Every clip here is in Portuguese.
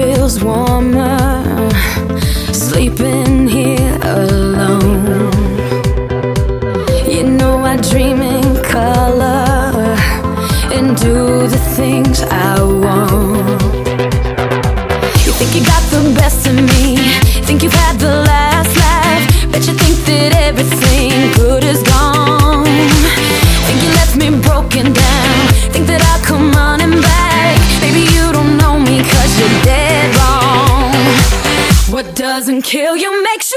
feels warmer kill you makes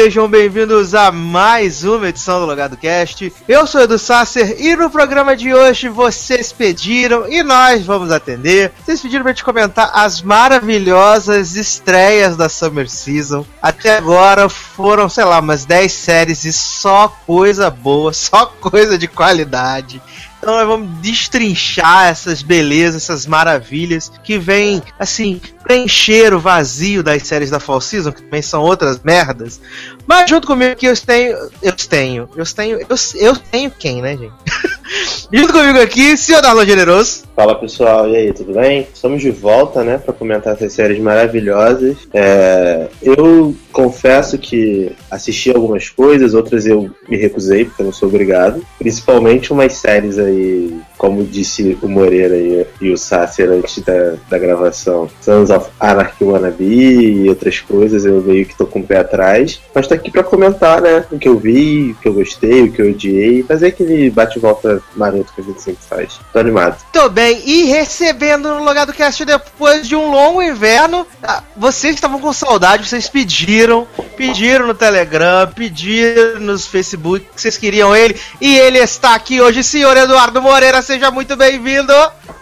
Sejam bem-vindos a mais uma edição do Logado Cast. Eu sou Edu Sasser e no programa de hoje vocês pediram e nós vamos atender. Vocês pediram pra gente comentar as maravilhosas estreias da Summer Season. Até agora foram, sei lá, umas 10 séries e só coisa boa, só coisa de qualidade. Então nós vamos destrinchar essas belezas, essas maravilhas que vêm, assim, preencher o vazio das séries da Fall Season, que também são outras merdas. Mas junto comigo aqui eu tenho. Eu tenho. Eu tenho. Eu, eu tenho quem, né, gente? junto comigo aqui, senhor Darlan Generoso. Fala pessoal, e aí, tudo bem? Estamos de volta, né, para comentar essas séries maravilhosas. É, eu confesso que assisti algumas coisas, outras eu me recusei, porque eu não sou obrigado. Principalmente umas séries aí, como disse o Moreira e, e o Sasser antes da, da gravação, Sons of Anarchy Wannabe e outras coisas, eu meio que tô com o pé atrás. Mas tô aqui para comentar, né, o que eu vi, o que eu gostei, o que eu odiei, fazer aquele bate-volta maroto que a gente sempre faz. Tô animado. Tô bem, e recebendo no Logado Cast depois de um longo inverno, ah, vocês estavam com saudade, vocês pediram, pediram no Telegram, pediram nos Facebook que vocês queriam ele, e ele está aqui hoje, senhor Eduardo Moreira, seja muito bem-vindo!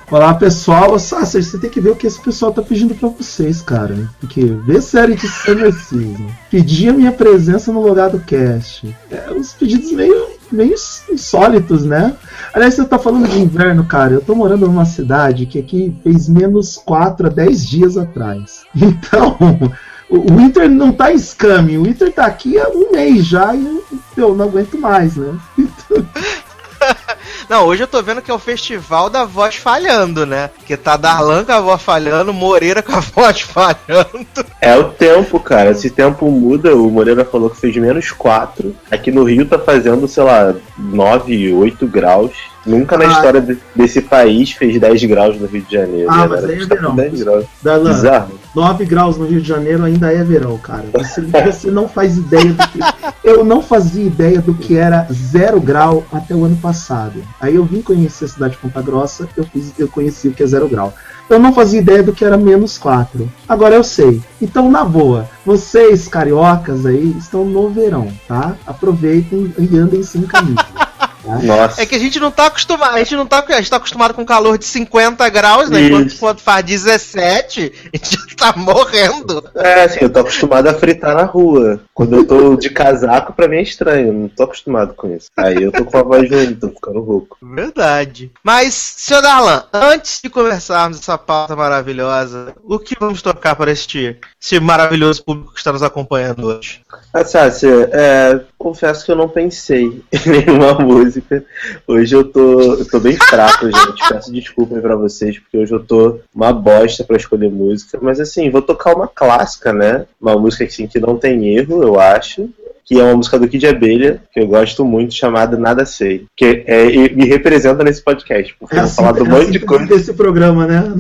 Olá pessoal, Sasser, você tem que ver o que esse pessoal tá pedindo pra vocês, cara. Porque ver série de Summer Season, pedir a minha presença no Logado Cast. É uns pedidos meio, meio insólitos, né? Aliás, você tá falando de inverno, cara. Eu tô morando numa cidade que aqui fez menos 4 a 10 dias atrás. Então, o Winter não tá em scam, o Winter tá aqui há um mês já e eu, eu não aguento mais, né? Então, Não, hoje eu tô vendo que é o festival da voz falhando, né? Que tá Darlan com a voz falhando, Moreira com a voz falhando. É o tempo, cara. Esse tempo muda. O Moreira falou que fez menos 4. Aqui no Rio tá fazendo, sei lá, 9, 8 graus. Nunca na Ah. história de- desse país fez 10 graus no Rio de Janeiro. Ah, né, mas aí é verão. 10 graus. Darlan, Bizarro. 9 graus no Rio de Janeiro ainda é verão, cara. Você, você não faz ideia do que. Eu não fazia ideia do que era zero grau até o ano passado. Aí eu vim conhecer a cidade de Ponta Grossa, eu, fiz, eu conheci o que é zero grau. Eu não fazia ideia do que era menos 4. Agora eu sei. Então, na boa, vocês cariocas aí estão no verão, tá? Aproveitem e andem sem camisa. tá? Nossa. É que a gente não tá acostumado, a gente não tá, a gente tá acostumado com calor de 50 graus, né? Enquanto quando faz 17, a gente já tá morrendo. É, assim, eu tô acostumado a fritar na rua. Quando eu tô de casaco, pra mim é estranho. Eu não tô acostumado com isso. Aí eu tô com a voz ruim, tô ficando rouco. Verdade. Mas, senhor Darlan, antes de conversarmos essa pauta maravilhosa, o que vamos tocar para este, este maravilhoso público que está nos acompanhando hoje? Ah, Sácia, é, confesso que eu não pensei em nenhuma música. Hoje eu tô, eu tô bem fraco, gente. Peço desculpa aí pra vocês, porque hoje eu tô uma bosta pra escolher música. Mas assim, vou tocar uma clássica, né? Uma música assim, que não tem erro, eu acho. Que é uma música do Kid Abelha, que eu gosto muito, chamada Nada Sei. Que é, e me representa nesse podcast, porque eu vou falar do é monte de coisa. desse programa, né?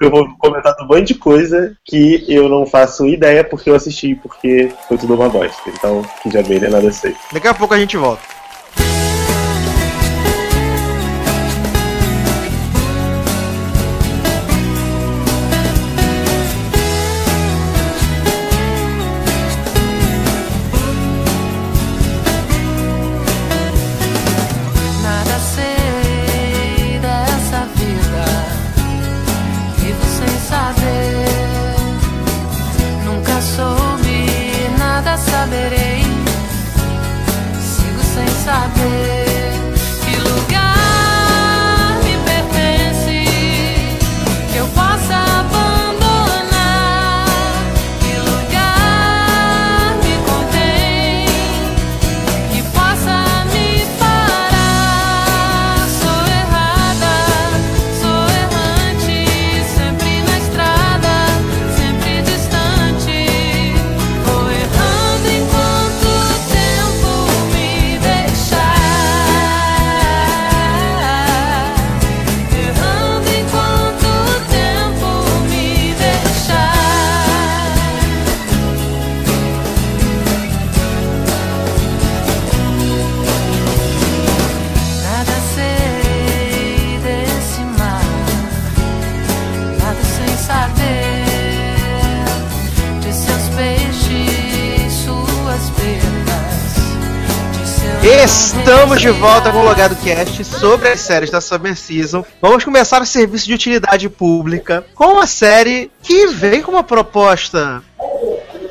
Eu vou comentar um monte de coisa que eu não faço ideia porque eu assisti, porque foi tudo uma bosta. Então, de abelha nada sei. Daqui a pouco a gente volta. Estamos de volta com o Logado Cast sobre as séries da Summer Season. Vamos começar o serviço de utilidade pública com uma série que vem com uma proposta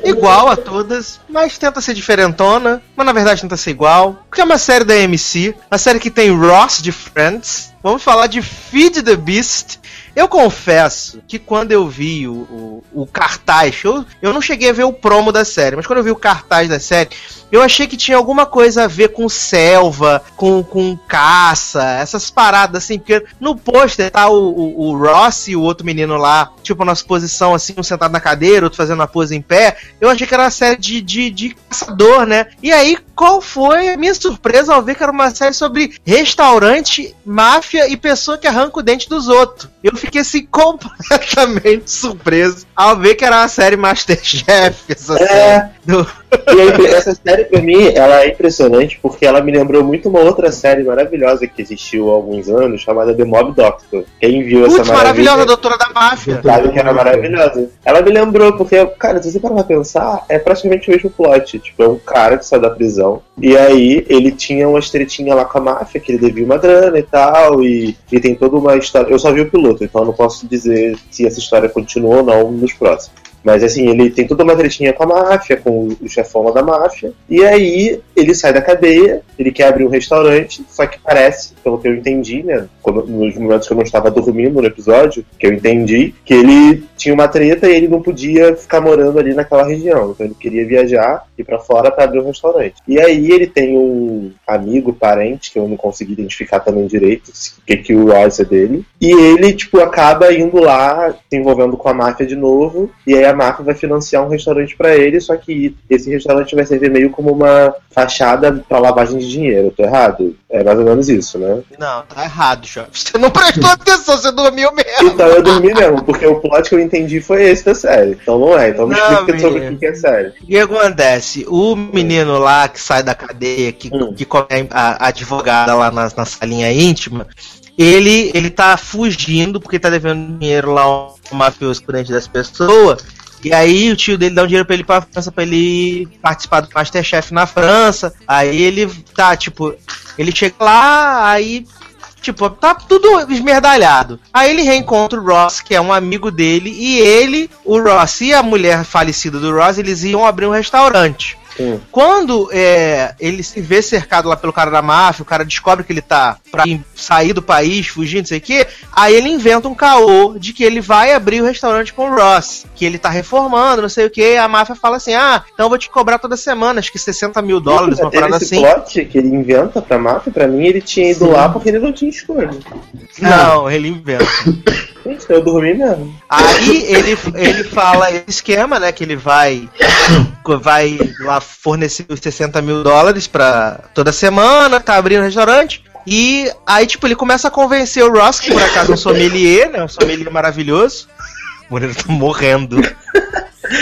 igual a todas, mas tenta ser diferentona, mas na verdade tenta ser igual. Porque é uma série da AMC, a série que tem Ross de Friends. Vamos falar de Feed the Beast. Eu confesso que quando eu vi o, o, o cartaz, eu, eu não cheguei a ver o promo da série, mas quando eu vi o cartaz da série, eu achei que tinha alguma coisa a ver com selva, com, com caça, essas paradas assim, porque no pôster tá o, o, o, Ross e o outro menino lá, tipo, na posição assim, um sentado na cadeira, outro fazendo uma pose em pé. Eu achei que era uma série de, de, de caçador, né? E aí, qual foi a minha surpresa ao ver que era uma série sobre restaurante, máfia e pessoa que arranca o dente dos outros? Eu assim completamente surpreso ao ver que era uma série Masterchef, essa é. série. Do... E essa série, pra mim, ela é impressionante porque ela me lembrou muito uma outra série maravilhosa que existiu há alguns anos, chamada The Mob Doctor. Quem viu Putz, essa maravilhosa, a doutora da máfia. Sabe que era maravilhosa. Ela me lembrou, porque, cara, se você parar pra pensar, é praticamente o mesmo plot. Tipo, é um cara que sai da prisão, e aí ele tinha uma estretinha lá com a máfia, que ele devia uma grana e tal, e, e tem toda uma história. Eu só vi o piloto, então eu não posso dizer se essa história continua ou não nos próximos. Mas assim, ele tem toda uma tretinha com a máfia, com o chefão da máfia. E aí ele sai da cadeia, ele quer abrir um restaurante, só que parece, pelo que eu entendi, né? Quando, nos momentos que eu não estava dormindo no episódio, que eu entendi, que ele tinha uma treta e ele não podia ficar morando ali naquela região. Então ele queria viajar, ir para fora para abrir um restaurante. E aí ele tem um amigo, parente, que eu não consegui identificar também direito, o que, que o Royce é dele. E ele, tipo, acaba indo lá, se envolvendo com a máfia de novo, e aí a máfia vai financiar um restaurante para ele, só que esse restaurante vai servir meio como uma fachada para lavagem de dinheiro. Tô errado? É mais ou menos isso, né? Não, tá errado, Jorge. Você não prestou atenção, você dormiu mesmo. Então eu dormi mesmo, porque o plot que eu entendi foi esse da série. Então não é. Então me não, explica sobre o que é série. O que acontece? O menino lá que sai da cadeia, que, hum. que come a, a advogada lá na, na salinha íntima, ele, ele tá fugindo porque tá devendo dinheiro lá ao mafioso corrente das pessoas. E aí o tio dele dá um dinheiro pra ele ir pra França pra ele participar do Masterchef na França. Aí ele tá, tipo, ele chega lá, aí Tipo, tá tudo esmerdalhado. Aí ele reencontra o Ross, que é um amigo dele, e ele, o Ross e a mulher falecida do Ross, eles iam abrir um restaurante. Hum. Quando é, ele se vê cercado lá pelo cara da máfia, o cara descobre que ele tá pra sair do país, fugir, não sei o quê, aí ele inventa um caô de que ele vai abrir o restaurante com o Ross, que ele tá reformando, não sei o quê, a máfia fala assim, ah, então eu vou te cobrar toda semana, acho que 60 mil dólares, uma parada assim. plot que ele inventa pra máfia, pra mim ele tinha ido Sim. lá porque ele não tinha escolha. Não, ele inventa. Gente, eu dormi mesmo. Aí ele, ele fala esse esquema, né? Que ele vai vai lá fornecer os 60 mil dólares pra toda semana, tá abrindo restaurante. E aí, tipo, ele começa a convencer o Ross, que por acaso é um sommelier, né? Um sommelier maravilhoso. O Moreira tá morrendo.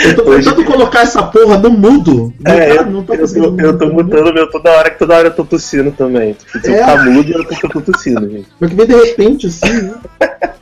Eu tô tentando colocar essa porra no mudo. É, tá, eu, não tô eu, tô, eu tô mutando meu toda hora, que toda hora eu tô tossindo também. Se é. eu tá mudo, eu tô, eu tô tossindo, gente. Mas que vem de repente, assim, né?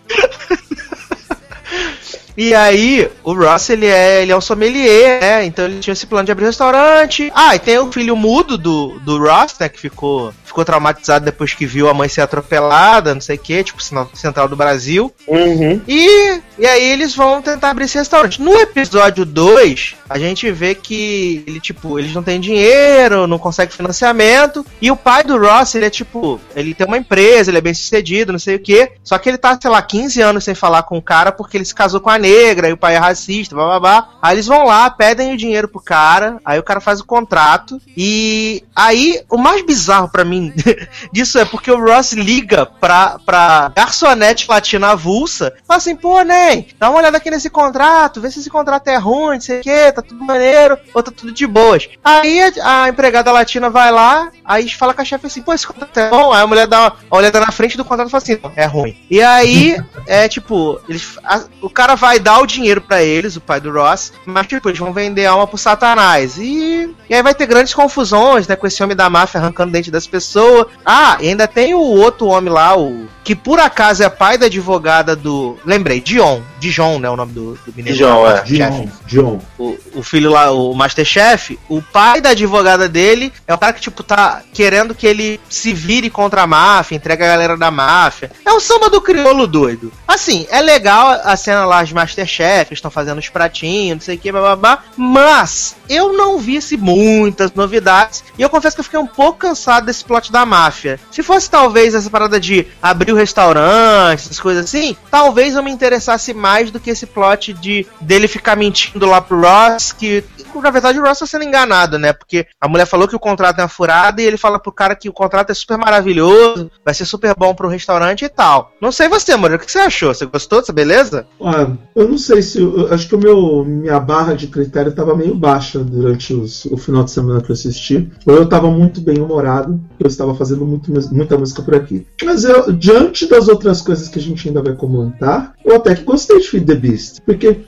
E aí, o Ross, ele é, ele é um sommelier, né? Então ele tinha esse plano de abrir um restaurante. Ah, e tem o filho mudo do, do Ross, né? Que ficou ficou traumatizado depois que viu a mãe ser atropelada, não sei o que, tipo, sinal central do Brasil. Uhum. E, e aí eles vão tentar abrir esse restaurante. No episódio 2, a gente vê que ele, tipo, eles não têm dinheiro, não conseguem financiamento. E o pai do Ross, ele é tipo, ele tem uma empresa, ele é bem sucedido, não sei o que. Só que ele tá, sei lá, 15 anos sem falar com o cara porque ele se casou com a negra e o pai é racista, blá blá blá. Aí eles vão lá, pedem o dinheiro pro cara, aí o cara faz o contrato. E aí, o mais bizarro para mim disso é porque o Ross liga pra, pra garçonete latina avulsa, fala assim, pô, Nen, dá uma olhada aqui nesse contrato, vê se esse contrato é ruim, não sei o que, tá tudo maneiro, ou tá tudo de boas. Aí a, a empregada latina vai lá, aí fala com a chefe assim, pô, esse contrato é bom, aí a mulher dá uma olhada na frente do contrato e fala assim, é ruim. E aí, é tipo, eles, a, o cara vai dar o dinheiro para eles, o pai do Ross, mas tipo, eles vão vender alma pro satanás. E, e aí vai ter grandes confusões, né, com esse homem da máfia arrancando dente das pessoas pessoa. Ah, e ainda tem o outro homem lá, o que por acaso é pai da advogada do. Lembrei, Dion. Dijon, né? O nome do, do menino. Dijon, é. Dion, Dion. O, o filho lá, o Masterchef, o pai da advogada dele é o cara que, tipo, tá querendo que ele se vire contra a máfia, entrega a galera da máfia. É um samba do crioulo doido. Assim, é legal a cena lá de Masterchef, estão fazendo os pratinhos, não sei o que, babá, mas eu não vi se muitas novidades e eu confesso que eu fiquei um pouco cansado desse plot da máfia. Se fosse talvez essa parada de abrir restaurante, essas coisas assim, talvez eu me interessasse mais do que esse plot de dele ficar mentindo lá pro Ross, que na verdade o Ross tá sendo enganado, né? Porque a mulher falou que o contrato é uma furada e ele fala pro cara que o contrato é super maravilhoso, vai ser super bom pro restaurante e tal. Não sei você, amor, o que você achou? Você gostou dessa beleza? Ah, eu não sei se. eu acho que o meu, minha barra de critério estava meio baixa durante os- o final de semana que eu assisti. Ou eu estava muito bem humorado, eu estava fazendo muito, muita música por aqui. Mas eu, diante das outras coisas que a gente ainda vai comentar, eu até que gostei de Feed the Beast. Porque,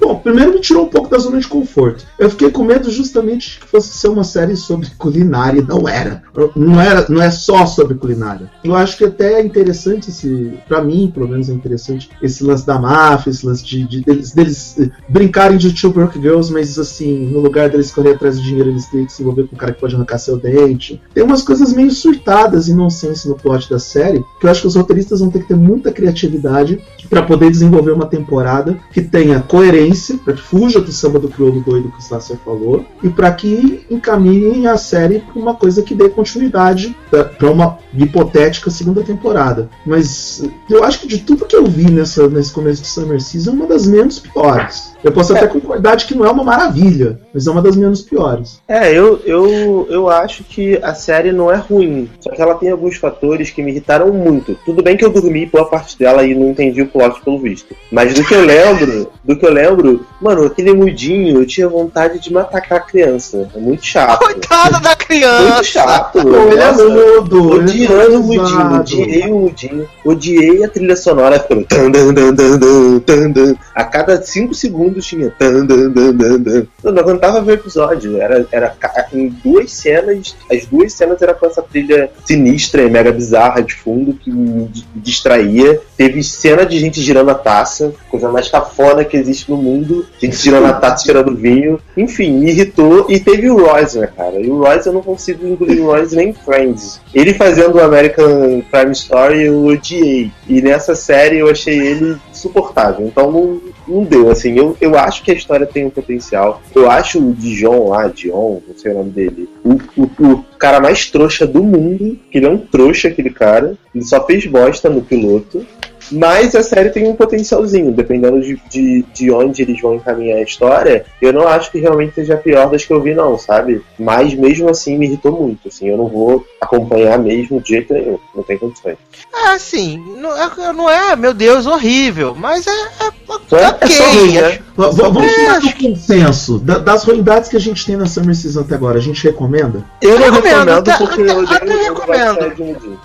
bom, primeiro me tirou um pouco da zona de conforto. Eu fiquei com medo justamente que fosse ser uma série sobre culinária e não era. Não, era, não é só sobre culinária. Eu acho que até é interessante esse. Pra mim, pelo menos, é interessante esse lance da máfia, esse lance de, de- deles, deles, eh, brincarem de Two Broke Girls, mas assim, no lugar deles correr atrás de dinheiro, eles têm que se envolver com um cara que pode arrancar seu dente. Tem umas coisas meio surtadas e nonsense no plot da série, que eu acho que os roteiristas vão ter que ter muita criatividade pra poder desenvolver uma temporada que tenha coerência, pra que fuja do samba do crioulo doido que o Sasser falou, e pra que encaminhem a série pra uma coisa que dê continuidade pra uma hipotética segunda temporada. Mas eu acho que de tudo que eu vi nessa, nesse começo de Summer Season, é uma das menos piores. Eu posso até concordar de que não é uma maravilha, mas é uma das menos piores. É, eu, eu, eu acho que a série não é ruim. Só que ela tem alguns fatores que me irritaram muito. Tudo bem que eu dormi boa parte dela e não entendi o pelo visto. Mas do que eu lembro, do que eu lembro, mano, aquele mudinho, eu tinha vontade de matar aquela criança. É muito chato. Coitada da Muito criança! chato. Ele é Nossa, mudo, Odiando o Mudinho, odiei o Mudinho, odiei a trilha sonora ficando tan, dan, dan, dan, dan, dan. a cada 5 segundos tinha tan, dan, dan, dan, dan. Eu não aguentava ver o episódio, era, era em duas cenas, as duas cenas era com essa trilha sinistra e mega bizarra de fundo que me di- distraía. Teve cena de gente girando a taça, coisa mais cafona que existe no mundo, gente girando a taça, tirando vinho, enfim, me irritou. E teve o Royce, né, cara? E o Royce eu não consigo incluir o Royce nem em Friends. Ele fazendo o American Crime Story eu odiei. E nessa série eu achei ele insuportável. Então não, não deu, assim. Eu, eu acho que a história tem um potencial. Eu acho o Dijon lá, Dion, não sei o nome dele, o, o, o cara mais trouxa do mundo. Que ele é um trouxa, aquele cara. Ele só fez bosta no piloto. Mas a série tem um potencialzinho, dependendo de, de, de onde eles vão encaminhar a história. Eu não acho que realmente seja a pior das que eu vi, não, sabe? Mas mesmo assim me irritou muito. Assim, eu não vou acompanhar mesmo de jeito nenhum. Não tem condições. É assim, não é, não é, meu Deus, horrível, mas é, é Só é- é ok. né? acho- V- v- Vamos É, acho do consenso. Da- das ruindades que a gente tem na Summer Season até agora, a gente recomenda? Eu não Recomendo, recomendo até- porque eu até eu recomendo.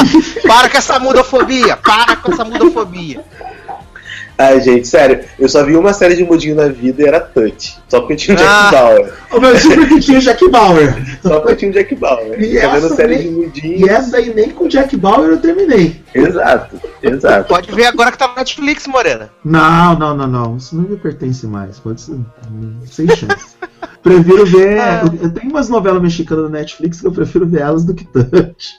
Para com essa mudofobia, para com essa mudofobia. Ai, gente, sério, eu só vi uma série de Mudinho na vida e era Touch. Só porque tinha o Jack Ah. Bauer. O meu sempre que tinha Jack Bauer. Só porque tinha o Jack Bauer. E Tá vendo essa série nem- de E essa aí nem com Jack Bauer eu terminei. Exato, exato. Pode ver agora que tá no Netflix, Morena. Não, não, não, não. Isso não me pertence mais. Pode ser. hum, Sem chance. prefiro ver. Ah. Eu, tenho umas novelas mexicanas no Netflix que eu prefiro ver elas do que Touch.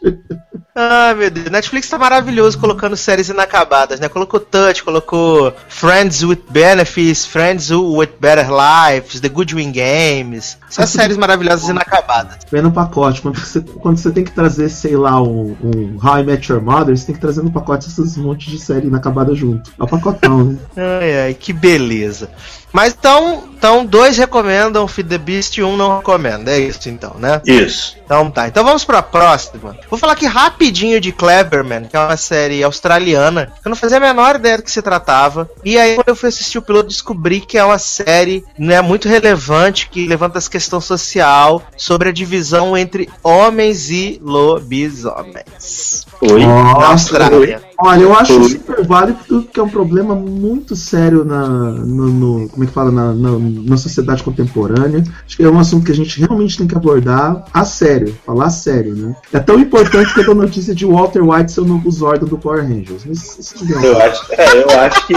Ai, meu Deus. Netflix tá maravilhoso colocando séries inacabadas, né? Colocou Touch, colocou Friends with Benefits, Friends with Better Lives, The Good Wing Games. Só séries maravilhosas inacabadas. Vem no pacote. Quando você, quando você tem que trazer, sei lá, um, um How I Met Your Mother, você tem que trazer no pacote esses montes de série inacabada junto. É o pacotão, né? Ai, ai, que beleza. Mas então, então dois recomendam Feed the Beast e um não recomenda. É isso então, né? Isso. Então tá, então vamos pra próxima. Vou falar aqui rapidinho de Cleverman, que é uma série australiana, eu não fazia a menor ideia do que se tratava. E aí, quando eu fui assistir o piloto, descobri que é uma série né, muito relevante, que levanta essa questão social sobre a divisão entre homens e lobisomens. Oi. Na Austrália. Olha, eu acho super válido porque é um problema muito sério na, no, no como é que fala, na, na, na, sociedade contemporânea. Acho que é um assunto que a gente realmente tem que abordar a sério, falar a sério, né? É tão importante quanto a notícia de Walter White ser o novo Zordon do Power Rangers. Isso, isso eu, acho, é, eu acho que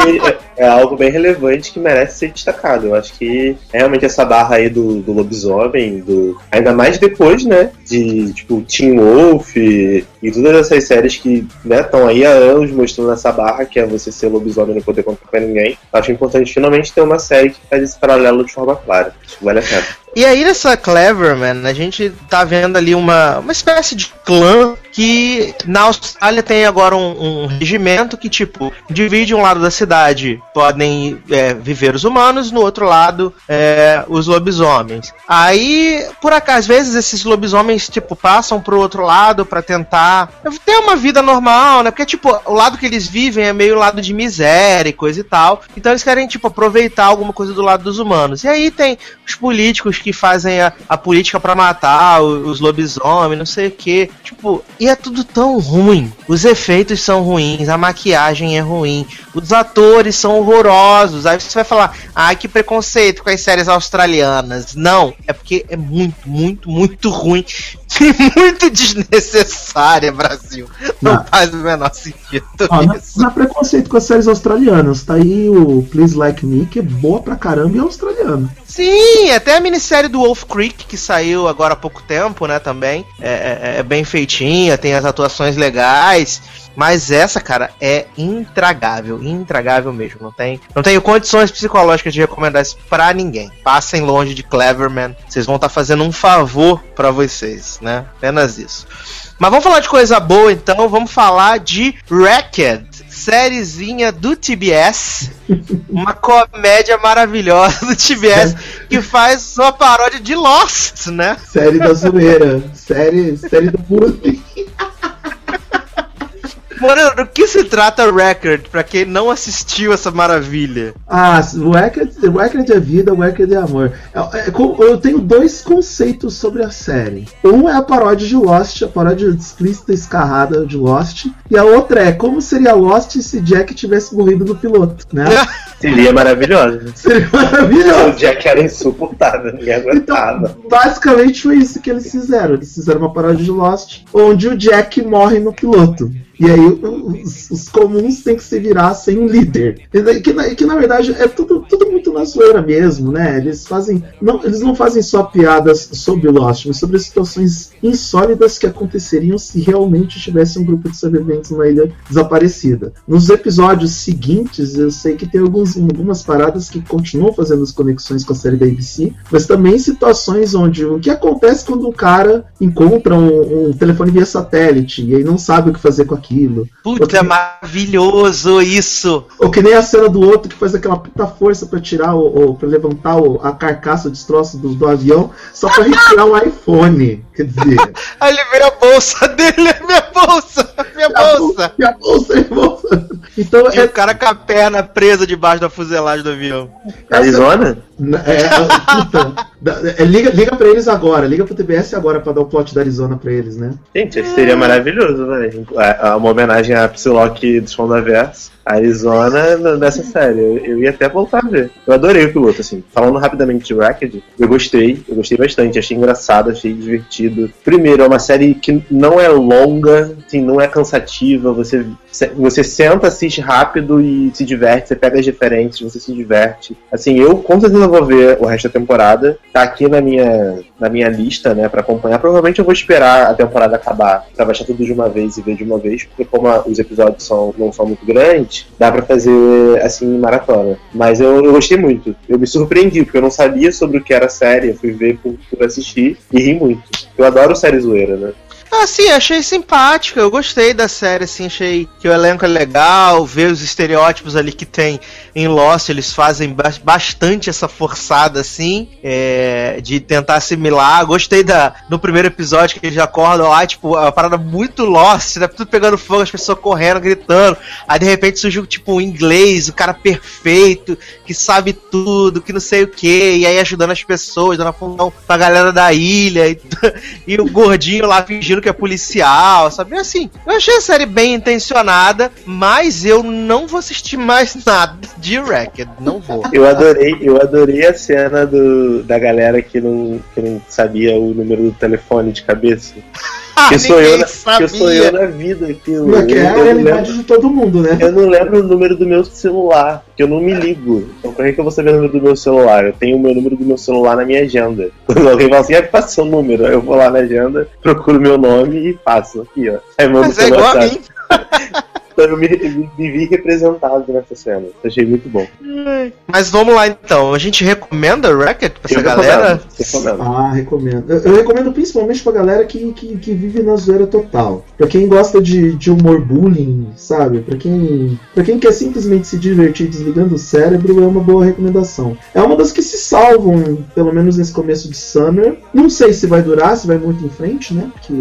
é algo bem relevante que merece ser destacado. Eu acho que realmente essa barra aí do, do lobisomem, do, ainda mais depois, né, de tipo Teen Wolf e, e todas essas séries que estão né, aí há anos mostrando essa barra que é você ser lobisomem e não poder contar com ninguém. Acho importante finalmente ter uma série que faz esse paralelo de forma clara. Que vale a pena. E aí nessa Cleverman, a gente tá vendo ali uma, uma espécie de clã que na Austrália tem agora um, um regimento que, tipo, divide um lado da cidade, podem é, viver os humanos, no outro lado é, os lobisomens. Aí, por acaso, às vezes esses lobisomens, tipo, passam pro outro lado para tentar ter uma vida normal, né? Porque, tipo, o lado que eles vivem é meio lado de miséria e coisa e tal. Então eles querem, tipo, aproveitar alguma coisa do lado dos humanos. E aí tem os políticos que fazem a, a política para matar os, lobisomens, não sei o que. Tipo, e é tudo tão ruim. Os efeitos são ruins, a maquiagem é ruim, os atores são horrorosos. Aí você vai falar, ai que preconceito com as séries australianas. Não, é porque é muito, muito, muito ruim e muito desnecessária, Brasil. Não, não faz o menor sentido. Ó, não, não é preconceito com as séries australianas. Tá aí o Please Like Me, que é boa pra caramba e é australiano. Sim, até a minissérie do Wolf Creek, que saiu agora há pouco tempo, né, também. É, é, é bem feitinha, tem as atuações legais. Mas essa, cara, é intragável, intragável mesmo. Não tem, não tenho condições psicológicas de recomendar isso pra ninguém. Passem longe de Cleverman. Vocês vão estar tá fazendo um favor para vocês, né? Apenas isso. Mas vamos falar de coisa boa, então. Vamos falar de Wrecked sériezinha do TBS, uma comédia maravilhosa do TBS que faz uma paródia de Lost, né? Série da zoeira, série, série do bullying. Mano, do que se trata Record, pra quem não assistiu essa maravilha? Ah, o Record, o Record é vida, o Record é amor. Eu, é, eu tenho dois conceitos sobre a série. Um é a paródia de Lost, a paródia explícita escarrada de Lost. E a outra é como seria Lost se Jack tivesse morrido no piloto, né? Seria maravilhoso. Seria maravilhoso. O Jack era insuportável, ninguém aguentava. Então, basicamente foi isso que eles fizeram. Eles fizeram uma paródia de Lost, onde o Jack morre no piloto. E aí os, os, comuns têm que se virar sem um líder. Que, que, que na verdade é tudo, tudo muito na zoeira mesmo, né? Eles fazem. Não, eles não fazem só piadas sobre Lost, mas sobre situações insólidas que aconteceriam se realmente tivesse um grupo de sobreviventes numa ilha desaparecida. Nos episódios seguintes, eu sei que tem alguns, algumas paradas que continuam fazendo as conexões com a série da ABC, mas também situações onde o que acontece quando um cara encontra um, um telefone via satélite e aí não sabe o que fazer com aquilo aquilo. Puta, que... é maravilhoso isso! Ou que nem a cena do outro que faz aquela puta força para tirar o, para levantar o, a carcaça, o destroço do, do avião, só para retirar o iPhone. Quer dizer. Aí ele vê a bolsa dele, é minha bolsa! Minha, minha bolsa! Minha bolsa, minha bolsa! Então, e é... o cara com a perna presa debaixo da fuselagem do avião. Arizona? É, é, puta, é, liga, liga pra eles agora, liga pro TBS agora pra dar o plot da Arizona pra eles, né? Gente, seria maravilhoso, velho. Uma homenagem a Psylocke do Verso. Arizona nessa série. Eu, eu, ia até voltar a ver. Eu adorei o piloto, assim. Falando rapidamente de Racked, eu gostei, eu gostei bastante. Achei engraçado, achei divertido. Primeiro, é uma série que não é longa, assim, não é cansativa. Você, você senta, assiste rápido e se diverte. Você pega as referências, você se diverte. Assim, eu com certeza vou ver o resto da temporada. Tá aqui na minha, na minha lista, né, pra acompanhar. Provavelmente eu vou esperar a temporada acabar pra baixar tudo de uma vez e ver de uma vez, porque como a, os episódios são, não são muito grandes, dá para fazer assim maratona. Mas eu, eu, gostei muito. Eu me surpreendi, porque eu não sabia sobre o que era a série. Eu fui ver por, por assistir e ri muito. Eu adoro série zoeira, né? Ah, sim, achei simpática. Eu gostei da série, assim, achei que o elenco é legal, ver os estereótipos ali que tem em Lost, eles fazem bastante essa forçada, assim, é, de tentar assimilar. Gostei da, no primeiro episódio que eles acordam lá, tipo, a parada muito Lost, né? Tudo pegando fogo, as pessoas correndo, gritando. Aí de repente surgiu, tipo, um inglês, o cara perfeito, que sabe tudo, que não sei o que, e aí ajudando as pessoas, dando fundão pra galera da ilha, e, e o gordinho lá fingindo vampiro que é policial, sabe? Assim, eu achei a série bem intencionada, mas eu não vou assistir mais nada de Wrecked. Não vou. Eu adorei, eu adorei a cena do, da galera que não, que não sabia o número do telefone de cabeça. Que sou, eu na, que sou eu na vida. Que eu, Porque é a realidade lembro, de todo mundo, né? eu não lembro o número do meu celular, que eu não me ligo. Então por que, que eu vou saber o número do meu celular? Eu tenho o meu número do meu celular na minha agenda. Quando alguém fala assim, ah, passa seu número. Eu vou lá na agenda, procuro meu nome e passo aqui, ó. Aí mando Mas é igual a WhatsApp. mim. Eu me, me, me vi representado nessa cena. Achei muito bom. Mas vamos lá então. A gente recomenda Wrecked pra essa Eu galera? recomendo, recomendo. Ah, recomendo. Eu, eu recomendo principalmente pra galera que, que, que vive na zoeira total. Pra quem gosta de, de humor bullying, sabe? Pra quem, pra quem quer simplesmente se divertir desligando o cérebro, é uma boa recomendação. É uma das que se salvam, pelo menos nesse começo de Summer. Não sei se vai durar, se vai muito em frente, né? Porque,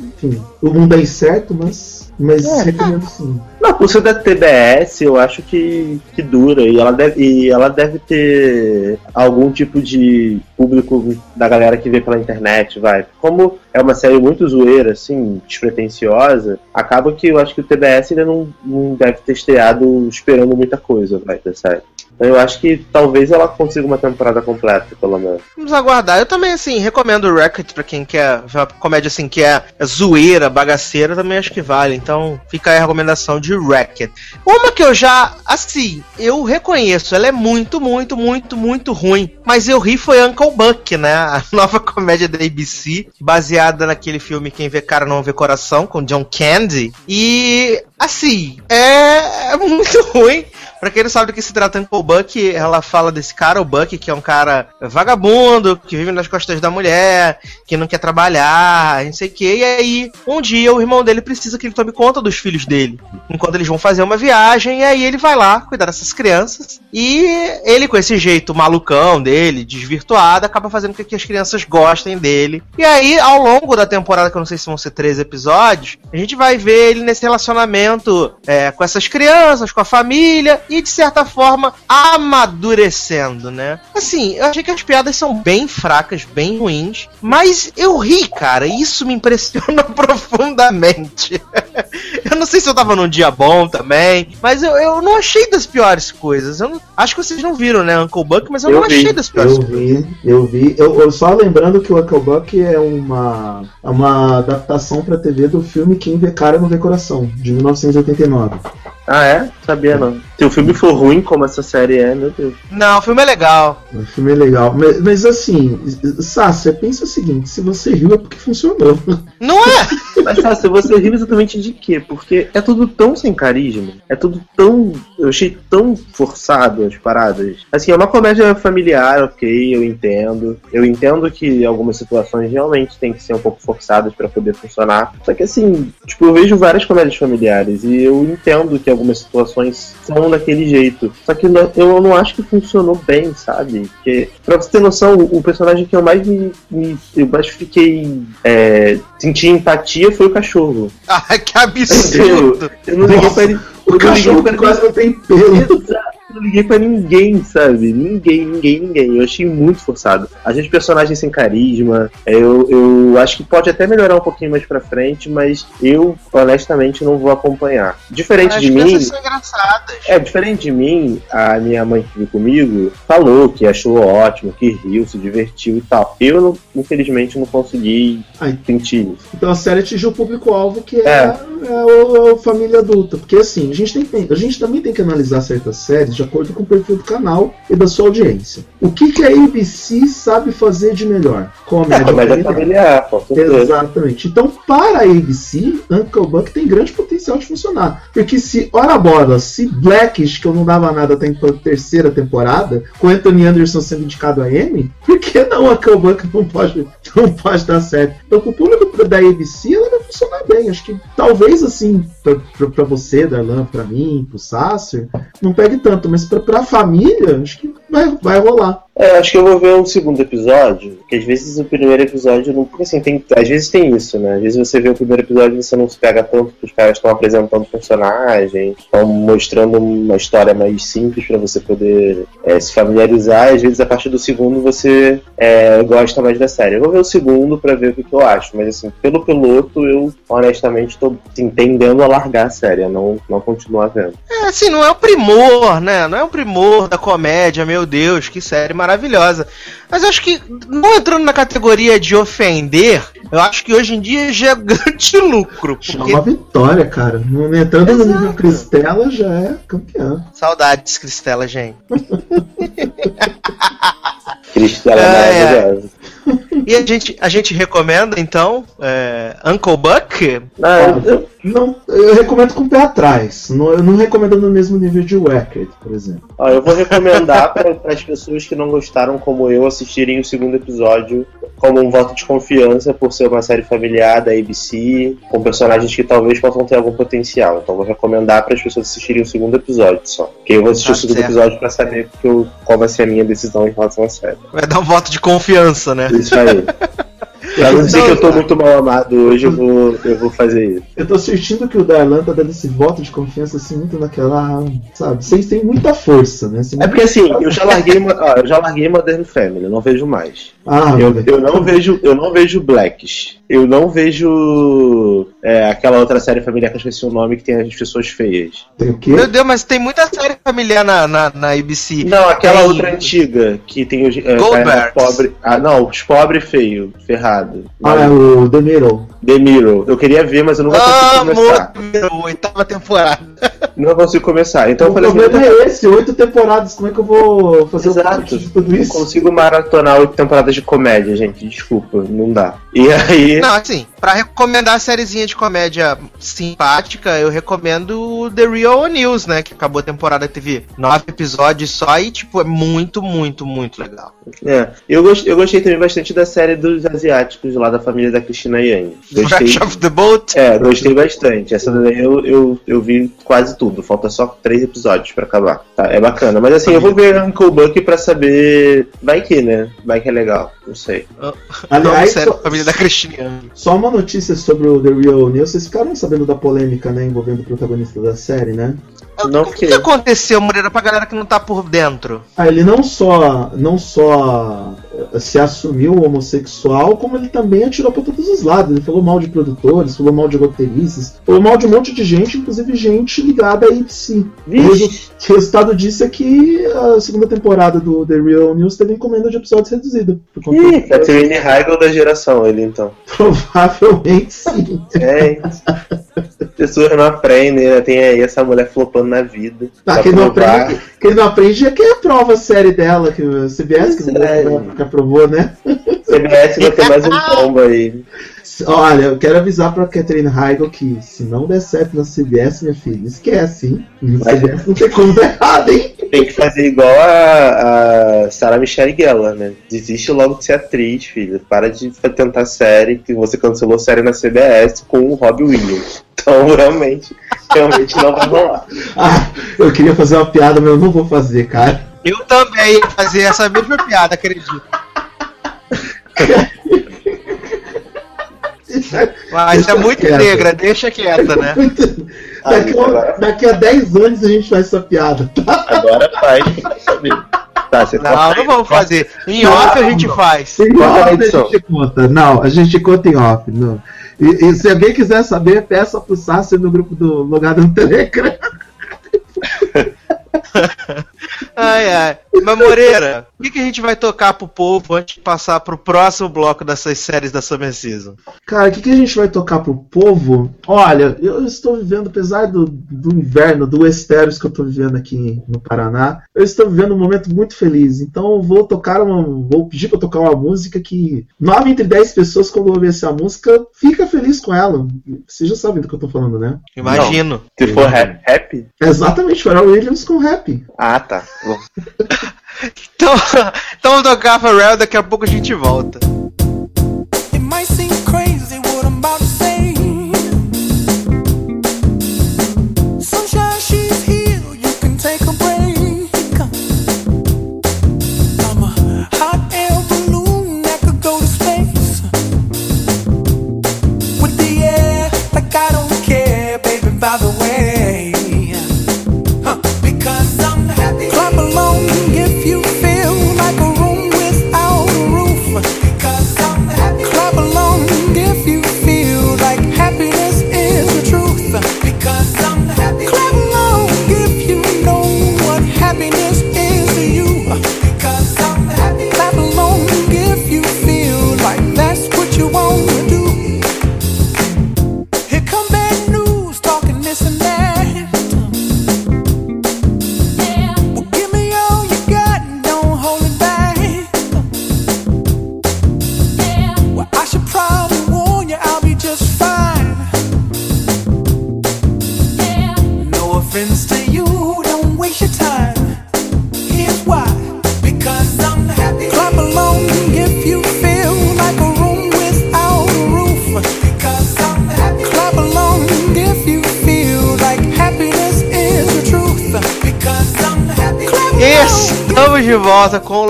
enfim, o mundo é incerto, mas. Mas É. recomendo sim. Na ser da TBS, eu acho que, que dura. E ela, deve, e ela deve ter algum tipo de público da galera que vê pela internet, vai. Como é uma série muito zoeira, assim, despretensiosa, acaba que eu acho que o TBS ainda não, não deve ter estreado esperando muita coisa, vai, da série. Eu acho que talvez ela consiga uma temporada completa, pelo menos. Vamos aguardar. Eu também, assim, recomendo o Wrecked pra quem quer ver uma comédia, assim, que é zoeira, bagaceira, também acho que vale. Então, fica aí a recomendação de Wrecked. Uma que eu já, assim, eu reconheço, ela é muito, muito, muito, muito ruim. Mas eu ri foi Uncle Buck, né? A nova comédia da ABC, baseada naquele filme Quem Vê Cara Não Vê Coração, com John Candy. E, assim, é, é muito ruim. Pra quem não sabe do que se trata Uncle Buck, ela fala desse cara, o Buck, que é um cara vagabundo, que vive nas costas da mulher, que não quer trabalhar, não sei o que. E aí, um dia, o irmão dele precisa que ele tome conta dos filhos dele. Enquanto eles vão fazer uma viagem, e aí ele vai lá cuidar dessas crianças. E ele, com esse jeito malucão dele, desvirtuado, acaba fazendo com que as crianças gostem dele. E aí, ao longo da temporada, que eu não sei se vão ser três episódios, a gente vai ver ele nesse relacionamento é, com essas crianças, com a família, e de certa forma amadurecendo, né? Assim, eu achei que as piadas são bem fracas, bem ruins, mas eu ri, cara, e isso me impressiona profundamente. eu não sei se eu tava num dia bom também, mas eu, eu não achei das piores coisas. Eu não- acho que vocês não viram, né, Uncle Buck, mas eu, Eu não vi, achei das piores Eu coisas. vi, eu vi. Eu, eu só lembrando que o Hucklebuck é uma, é uma adaptação pra TV do filme Quem Vê Cara Não Vê Coração, de 1989. Ah, é? Sabia não. Se o filme for ruim como essa série é, meu Deus. Não, o filme é legal. O filme é legal. Mas, mas assim, Sácia, pensa o seguinte: se você riu é porque funcionou. Não é? Mas se você riu exatamente de quê? Porque é tudo tão sem carisma, é tudo tão. Eu achei tão forçado as paradas. Assim, é uma comédia familiar, ok, eu entendo. Eu entendo que algumas situações realmente têm que ser um pouco forçadas pra poder funcionar. Só que assim, tipo, eu vejo várias comédias familiares e eu entendo que algumas situações são daquele jeito. Só que não- eu não acho que funcionou bem, sabe? Porque, pra você ter noção, o, o personagem que eu mais me. me- eu mais fiquei. É, senti empatia foi o cachorro. Ai, que absurdo. Eu não liguei pra ele. O eu cachorro quase não tem pelo. eu não liguei pra ninguém, sabe? Ninguém, ninguém, ninguém. Eu achei muito forçado. A gente, personagens sem carisma. Eu, eu acho que pode até melhorar um pouquinho mais pra frente, mas eu, honestamente, não vou acompanhar. Diferente As de mim. são engraçadas. É, diferente de mim, a minha mãe que veio comigo falou que achou ótimo, que riu, se divertiu e tal. Eu, não- infelizmente, não consegui Ai. sentir isso. Então a série atingiu o público-alvo que é, É. é o, a família adulta. Porque assim, a gente, tem, a gente também tem que analisar certas séries de acordo com o perfil do canal e da sua audiência. O que, que a ABC sabe fazer de melhor? É, Comédia comédia familiar. familiar. Exatamente. Então, para a ABC, Uncle Buck tem grande potencial de funcionar. Porque se, ora bola, se Blackish, que eu não dava nada, tem pra terceira temporada, com Anthony Anderson sendo indicado a Emmy, por que não Uncle Buck não pode, não pode dar certo? Então, pro público da ABC, ela vai funcionar bem. Acho que talvez, assim, pra você, Darlan, pra mim, pro Sasser, não pegue tanto, mas pra, pra família, acho que vai, vai rolar. É, acho que eu vou ver um segundo episódio, porque às vezes o primeiro episódio não. Porque assim, tem, às vezes tem isso, né? Às vezes você vê o primeiro episódio e você não se pega tanto que os caras estão apresentando personagens, estão mostrando uma história mais simples para você poder é, se familiarizar. Às vezes a partir do segundo você é, gosta mais da série. Eu vou ver o segundo para ver o que, que, eu acho, mas assim, pelo piloto eu honestamente tô assim, tendendo a largar a série, a não, não continuar vendo. É, assim, não é o primor, né? Não é o primor da comédia, meu Deus, que série maravilhosa. Mas eu acho que, não entrando na categoria de ofender, eu acho que hoje em dia já é grande lucro. Porque... É uma vitória, cara. Entrando Exato. no nível Cristela já é campeão. Saudades, Cristela, gente. Cristela é, maravilhosa. E a gente, a gente recomenda, então, é, Uncle Buck? Ah, eu, não, eu recomendo com o pé atrás. Não, eu não recomendo no mesmo nível de Wackert, por exemplo. Ah, eu vou recomendar para as pessoas que não gostaram, como eu, assistirem o segundo episódio como um voto de confiança por ser uma série familiar da ABC, com personagens que talvez possam ter algum potencial. Então vou recomendar para as pessoas assistirem o segundo episódio só. Porque eu vou assistir tá o segundo certo. episódio para saber eu, qual vai ser a minha decisão em relação à série. Vai dar um voto de confiança, né? Isso aí. Pra não dizer que eu tô muito mal amado hoje, eu vou, eu vou fazer isso. Eu tô sentindo que o Darlan tá dando esse voto de confiança assim, muito naquela. Sabe? Vocês têm muita força, né? é porque assim, eu já larguei, eu já larguei Modern Family, eu não vejo mais. Ah, eu, eu não vejo, eu não vejo Blacks. Eu não vejo é, aquela outra série familiar que eu esqueci o nome que tem as pessoas feias. Tem o quê? Meu Deus, mas tem muita série familiar na, na, na ABC. Não, aquela tem... outra antiga que tem os é, pobre. Ah, não, os pobres feios, ferrado. Ah, é o The Middle. The Mirror. Eu queria ver, mas eu nunca ah, consegui começar. Amor, oitava temporada. Não consigo começar. Então o eu falei problema assim, é esse, oito temporadas, como é que eu vou fazer Exato. de tudo isso? Não consigo maratonar oito temporadas de comédia, gente. Desculpa, não dá. E aí. Não, assim, pra recomendar a sériezinha de comédia simpática, eu recomendo The Real News, né? Que acabou a temporada, teve nove episódios só e, tipo, é muito, muito, muito legal. É. Eu, gost, eu gostei também bastante da série dos asiáticos lá da família da Cristina Yang. Gostei. Of the Boat? É, gostei bastante. Essa daí eu, eu, eu vi quase tudo. Falta só três episódios pra acabar. Tá, é bacana. Mas assim, eu vou ver Uncle Buck pra saber. Vai que, né? Vai que é legal. Não sei. Aliás, sério, família da Cristina. Só uma notícia sobre o The Real News. Vocês ficaram sabendo da polêmica, né? Envolvendo o protagonista da série, né? Não o que, que aconteceu, Moreira, pra galera que não tá por dentro? Ah, ele não só, não só eh, se assumiu homossexual, como ele também atirou pra todos os lados. Ele falou mal de produtores, falou mal de roteiristas, falou mal de um monte de gente, inclusive gente ligada a ABC. O resultado disso é que a segunda temporada do The Real News teve encomenda de episódios reduzida. Ih, Catherine Heigl da geração, ele então. Provavelmente sim. É. Pessoas não aprendem, né? Tem aí essa mulher flopando na vida. Ah, quem, não aprende, quem não aprende é quem aprova a série dela, que o CBS que, é. que aprovou, né? CBS vai ter mais um tombo aí. Olha, eu quero avisar pra Catherine Heigl que se não der certo na CBS, minha filha, esquece, hein? CBS não tem como dar errado, hein? Tem que fazer igual a, a Sarah Michelle Gellar, né? Desiste logo de ser atriz, filha. Para de tentar série, que você cancelou série na CBS com o Robbie Williams. Então, realmente, realmente não vai rolar. Ah, eu queria fazer uma piada, mas eu não vou fazer, cara. Eu também ia fazer essa mesma piada, acredito. Mas é muito quieta. negra, deixa quieta, né? daqui, a, daqui a 10 anos a gente faz essa piada, tá? Agora faz, Tá, você não, tá não vamos fazer. Em off a gente faz. Em off a gente conta. Não, a gente conta em off. Não. E, e se alguém quiser saber, peça pro Sácio no grupo do Logado no Telegram. ai, ai. Mas Moreira, o que, que, a gente vai tocar pro povo antes de passar pro próximo bloco dessas séries da Summer Season? Cara, o que, que, a gente vai tocar pro povo? Olha, eu estou vivendo, apesar do, do inverno, do Westeros que eu estou vivendo aqui no Paraná, eu estou vivendo um momento muito feliz. Então eu vou tocar uma. Vou pedir pra tocar uma música que 9 entre 10 pessoas, quando ouvem essa música, fica feliz com ela. Vocês já sabem do que eu tô falando, né? Imagino. Não. Se for rap? Exatamente, Pharrell Williams com rap. Ah, tá. então, então tocar Pharrell, daqui a pouco a gente volta.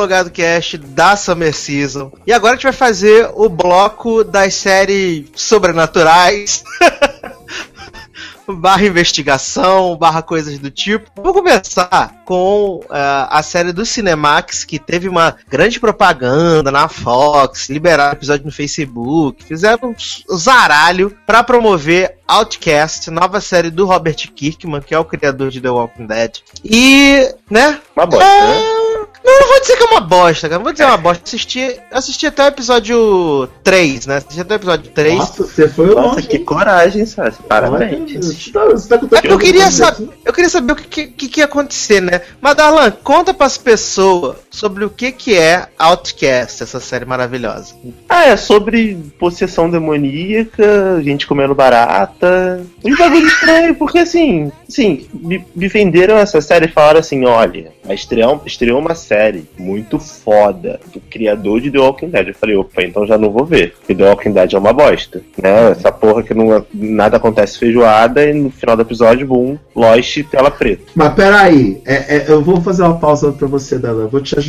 Volta com o Logado Cast da Summer Season. E agora a gente vai fazer o bloco das séries sobrenaturais. barra investigação, barra coisas do tipo. Vou começar com uh, a série do Cinemax, que teve uma grande propaganda na Fox, liberaram episódio no Facebook, fizeram um zaralho para promover Outcast, nova série do Robert Kirkman, que é o criador de The Walking Dead. E, né? Uma bosta, é... né? Não, não vou dizer que é uma bosta, cara. Não vou dizer uma bosta. Assisti, assisti até o episódio 3, né? Assisti até o episódio 3. Nossa, você foi Nossa, longe. que hein? coragem, Sassi. Parabéns. Você tá, você tá com É porque eu queria saber, eu queria saber o que, que, que ia acontecer, né? Mas Darlan, conta pras pessoas sobre o que, que é Outcast, essa série maravilhosa. Ah, é sobre possessão demoníaca, gente comendo barata. Um bagulho estranho, porque assim, assim, me, me venderam essa série e falaram assim: olha, vai estrear, estreou uma série muito foda do criador de The Walking Dead. Eu falei, opa, então já não vou ver. Porque The Walking Dead é uma bosta. Né? Essa porra que não, nada acontece feijoada e no final do episódio, boom, Lost, tela preta. Mas peraí, é, é, eu vou fazer uma pausa pra você, Dela, eu vou te ajudar.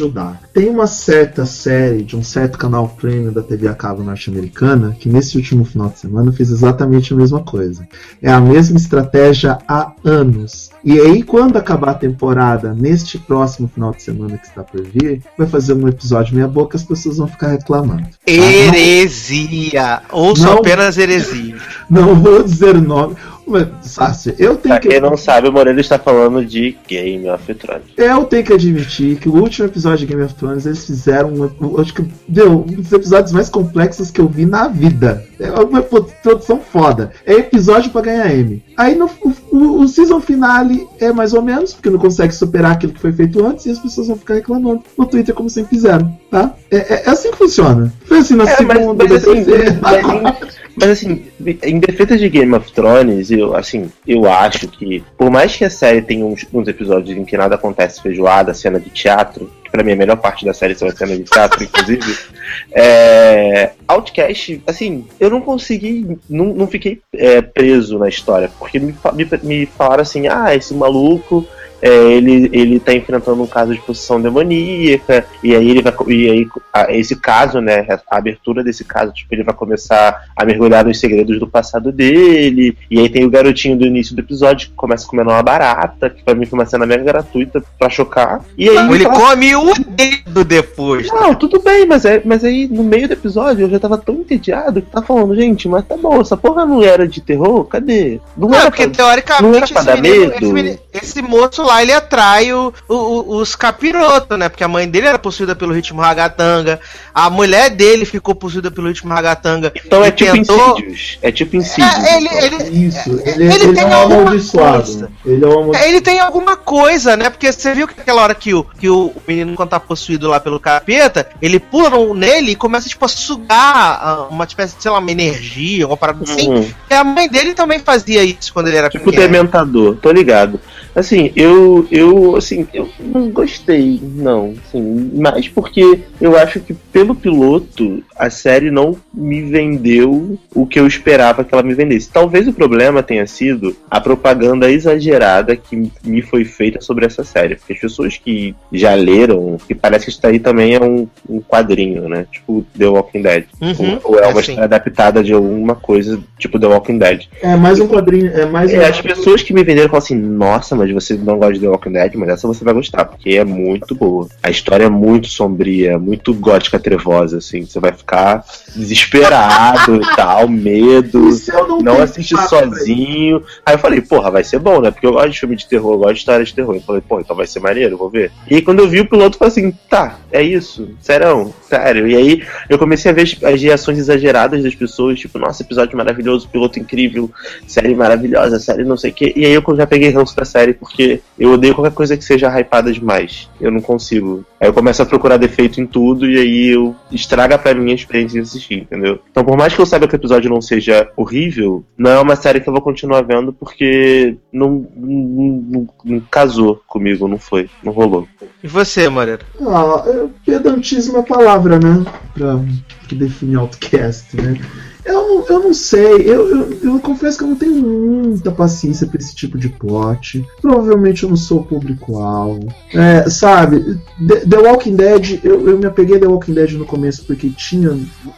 Tem uma certa série de um certo canal premium da TV a cabo norte-americana que nesse último final de semana fez exatamente a mesma coisa. É a mesma estratégia há anos. E aí, quando acabar a temporada, neste próximo final de semana que está por vir, vai fazer um episódio meia boca as pessoas vão ficar reclamando. Heresia! Ouçam Não. apenas heresia. Não vou dizer o nome. Mas, Sácia, eu tenho Pra que. quem não sabe, o Moreira está falando de Game of Thrones. Eu tenho que admitir que o último episódio de Game of Thrones eles fizeram um, eu acho que deu um dos episódios mais complexos que eu vi na vida. É uma produção foda. É episódio pra ganhar M. Aí no o, o season finale é mais ou menos, porque não consegue superar aquilo que foi feito antes e as pessoas vão ficar reclamando no Twitter como sempre fizeram, tá? É, é- é assim que funciona. Foi assim na É, mas, segunda, mas, assim, terceira, na mas. Mas, assim, em defesa de Game of Thrones, eu, assim, eu acho que, por mais que a série tenha uns, uns episódios em que nada acontece feijoada, cena de teatro, que pra mim a melhor parte da série são as cenas de teatro, inclusive, é, Outcast, assim, eu não consegui, não, não fiquei é, preso na história, porque me, me, me falaram assim, ah, esse maluco é, ele, ele tá enfrentando um caso de possessão demoníaca, e aí ele vai. E aí, a- esse caso, né? A abertura desse caso, tipo, ele vai começar a mergulhar nos segredos do passado dele. E aí tem o garotinho do início do episódio que começa comendo uma barata, que pra mim foi uma cena mega gratuita pra chocar. E aí Ele fala- come o dedo depois. não, tudo bem, mas, é, mas aí no meio do episódio eu já tava tão entediado que tá falando, gente, mas tá bom, essa porra não era de terror? Cadê? Não, Não, era porque pra- teoricamente não era pra esse, menino- esse menino- esse moço lá, ele atrai o- o- o- os capirotos, né? Porque a mãe dele era possuída pelo ritmo ragatanga, a mulher dele ficou possuída pelo ritmo ragatanga. Então é tipo tentou- Insídios. É tipo Insídios. É, ele, então. ele, Isso, ele, Ele ele tem é um alguma amaldiçoado. coisa. Ele é um amaldiçoado. É, ele tem alguma coisa, né? Porque você viu que aquela hora que o, que o menino, quando tá possuído lá pelo capeta, ele pula nele e começa, tipo, a sugar ah, uma espécie de, sei lá, uma energia, uma parada assim. Uhum. E a mãe dele também fazia isso quando ele era Tipo pequeno. Dementador, tô ligado. Assim, eu, eu, assim, eu não gostei, não, assim, mais porque eu acho que pelo piloto a série não me vendeu o que eu esperava que ela me vendesse. Talvez o problema tenha sido a propaganda exagerada que me foi feita sobre essa série, porque as pessoas que já leram, que parece que isso daí também é um, um quadrinho, né, tipo The Walking Dead, Uhum, ou, ou é é uma assim. história adaptada de alguma coisa tipo The Walking Dead. É mais um quadrinho, é mais É, um- as pessoas que me venderam falam assim, nossa, mas você não gosta de The Walking Dead, mas essa você vai gostar, porque é muito boa. A história é muito sombria, muito gótica trevosa, assim, você vai ficar desesperado e tal, medo, se eu não não pra sozinho. Aí eu falei, porra, vai ser bom, né? Porque eu gosto de filme de terror, eu gosto de história de terror. Eu falei, pô, então vai ser maneiro, vou ver. E aí quando eu vi o piloto, eu falei assim, tá, é isso, serão, sério. E aí eu comecei a ver as, as reações exageradas das pessoas, tipo, nossa, episódio maravilhoso, piloto incrível, série maravilhosa, série não sei o quê. E aí eu já peguei ranço da série porque eu odeio qualquer coisa que seja hypada demais. Eu não consigo. Aí eu começo a procurar defeito em tudo e aí eu estraga pra mim a experiência de assistir, entendeu? Então por mais que eu saiba que o episódio não seja horrível, não é uma série que eu vou continuar vendo porque não, não, não- não casou comigo, não foi, não rolou. E você, Moreira? Ah, é, pedantismo é a palavra, né? Pra, que define Outcast, né? Eu, não- eu não sei, eu, eu, eu confesso que eu não tenho muita paciência pra esse tipo de plot. Provavelmente eu não sou o público-alvo. É, sabe, The, The Walking Dead, eu, eu me apeguei a The Walking Dead no começo porque tinha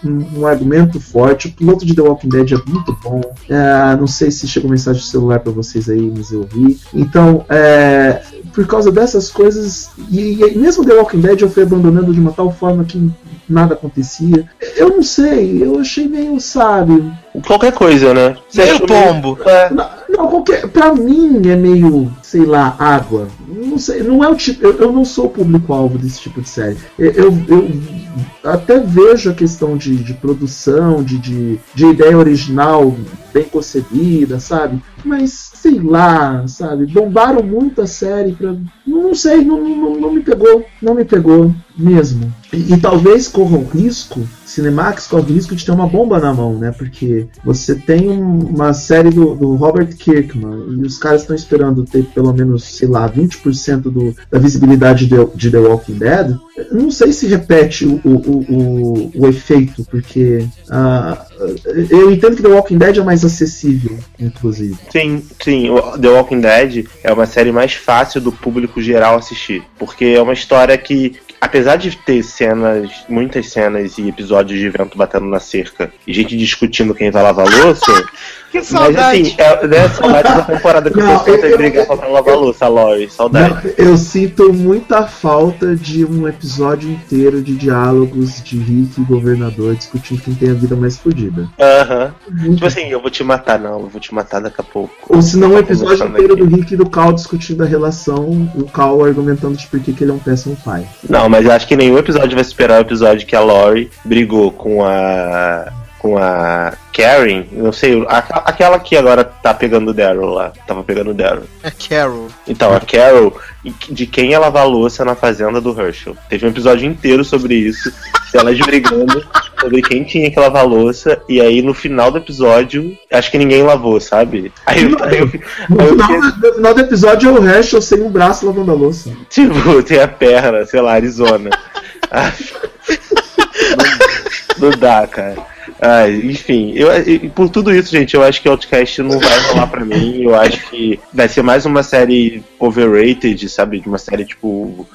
um, um argumento forte. O piloto de The Walking Dead é muito bom. É, não sei se chegou mensagem de celular pra vocês aí, mas eu vi. Então, é, por causa dessas coisas, e, e mesmo The Walking Dead eu fui abandonando de uma tal forma que nada acontecia. Eu não sei, eu achei meio, sabe. Qualquer coisa, né? Você Meio pombo. É, Não, não, qualquer. Pra mim é meio, sei lá, água. Não sei, não é o tipo. Eu, eu não sou o público-alvo desse tipo de série. Eu, eu, eu até vejo a questão de, de produção, de, de, de ideia original bem concebida, sabe? Mas, sei lá, sabe? Bombaram muito a série pra. Não sei, não, não, não me pegou. Não me pegou mesmo. E, e talvez corra o risco, Cinemax corre o risco de ter uma bomba na mão, né? Porque você tem um- uma série do, do Robert Kirkman e os caras estão esperando ter pelo menos, sei lá, 20% do, da visibilidade de, de The Walking Dead. Não sei se repete o, o, o, o- efeito, porque ah, eu entendo que The Walking Dead é mais acessível, inclusive. Sim, sim. The Walking Dead é uma série mais fácil do público geral assistir. Porque é uma história que, apesar de ter cenas, muitas cenas e episódios de vento batendo na cerca e gente discutindo quem vai lavar a louça. Que Mas assim, é, né, saudade da temporada que Não, eu- tem que brigar pra lavar a louça, Lori. Saudade. Não, eu sinto muita falta de um episódio inteiro de diálogos de Rick e governador discutindo quem tem a vida mais fodida. Aham. Tipo assim, eu vou te matar, não, eu vou te matar daqui a pouco. Ou se não, um Tá episódio inteiro aqui. do Rick e do Cal discutindo a relação, o Cal argumentando de por que que ele é um péssimo pai. Não, mas eu acho que nenhum episódio vai superar o episódio que a Lori brigou com a. com a Karen, não sei, a- aquela que agora tá pegando o Daryl lá. Tava pegando o Daryl. É Carol. Então, a Carol, de quem ela lavar a louça na fazenda do Herschel. Teve um episódio inteiro sobre isso, elas brigando sobre quem tinha que lavar a louça, e aí no final do episódio, acho que ninguém lavou, sabe? Aí eu, aí eu, No aí eu final, no final do episódio é o Herschel sem um braço lavando a louça. tipo, tem a perna, sei lá, Arizona. Ah, não, não dá, cara. Ai, enfim, eu, e por tudo isso, gente, eu acho que Outcast não vai rolar pra mim. Eu acho que vai ser mais uma série overrated, sabe? Uma série tipo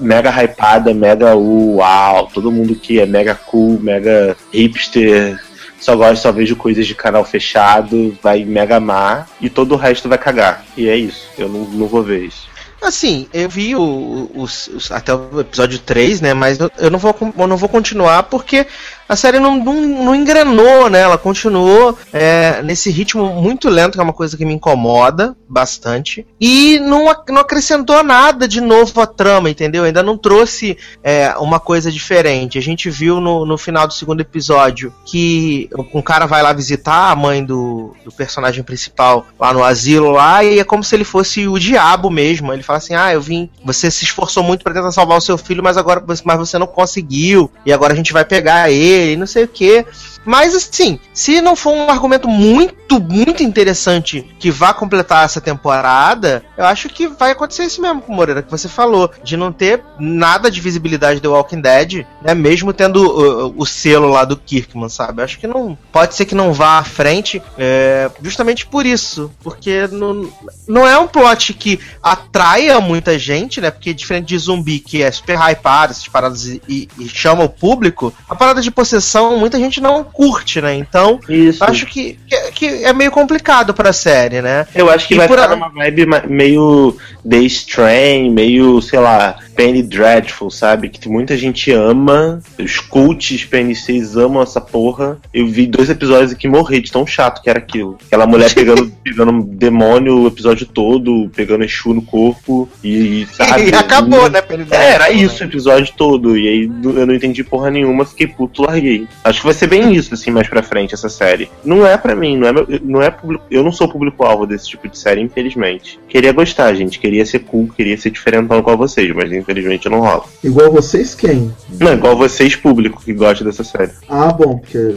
mega hypada, mega uau, todo mundo que é mega cool, mega hipster, só gosta, só vejo coisas de canal fechado, vai mega amar e todo o resto vai cagar. E é isso, eu não, não vou ver isso. Assim, eu vi o- os- até o episódio 3, né? Mas eu, eu não, vou, eu não vou continuar porque a série não, não, não engrenou, né? Ela continuou é, nesse ritmo muito lento, que é uma coisa que me incomoda bastante. E não, não acrescentou nada de novo à trama, entendeu? Ainda não trouxe é, uma coisa diferente. A gente viu no, no final do segundo episódio que um cara vai lá visitar a mãe do, do personagem principal lá no asilo lá e é como se ele fosse o diabo mesmo. Ele fala assim: "Ah, eu vim, você se esforçou muito pra tentar salvar o seu filho, mas agora mas você não conseguiu e agora a gente vai pegar ele, não sei o quê". Mas assim, se não for um argumento muito, muito interessante que vá completar essa temporada, eu acho que vai acontecer isso mesmo com Moreira, que você falou, de não ter nada de visibilidade do Walking Dead, né? Mesmo tendo o selo lá do Kirkman, sabe? Eu acho que não. Pode ser que não vá à frente, é, justamente por isso. Porque não, não é um plot que atraia muita gente, né? Porque diferente de zumbi, que é super hypado, essas paradas e- e chama o público, a parada de possessão muita gente não curte, né? Então, Isso. acho que, que, é meio complicado pra série, né? Eu acho que E vai ficar a- numa vibe meio The Strain, meio, sei lá, Penny Dreadful, sabe? Que muita gente ama. Os cults PNCs amam essa porra. Eu vi dois episódios aqui morrer de tão chato que era aquilo. Aquela mulher pegando, pegando um demônio o episódio todo, pegando Exu no corpo e, sabe? E acabou, né? Penny É, era isso o episódio todo. E aí eu não entendi porra nenhuma, fiquei puto, larguei. Acho que vai ser bem isso, assim, mais pra frente, essa série. Não é pra mim, não é, meu- não é público. Eu não sou público-alvo desse tipo de série, infelizmente. Queria gostar, gente. Queria ser cool, queria ser diferentão igual vocês, mas infelizmente não rola. Igual vocês quem? Não, igual vocês, público, que gosta dessa série. Ah, bom, porque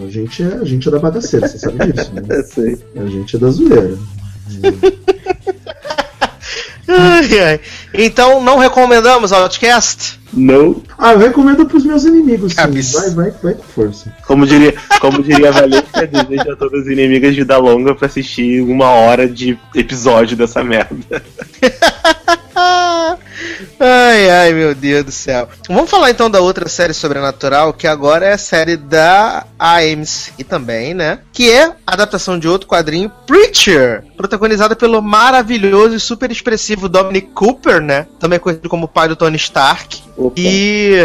a gente é, a gente é da bagaceira, você sabe disso, né? Eu sei. A gente é da zoeira. Ai, ai. Então não recomendamos Outcast? Não. Ah, eu recomendo pros meus inimigos, sim. Vai, vai, vai com força. Como diria, como diria a Valência, desejo a todas as inimigas vida longa pra assistir uma hora de episódio dessa merda. Ai, ai, meu Deus do céu. Vamos falar então da outra série sobrenatural, que agora é a série da AMC também, né? Que é a adaptação de outro quadrinho, Preacher, protagonizada pelo maravilhoso e super expressivo Dominic Cooper, né? Também conhecido como pai do Tony Stark. Opa. E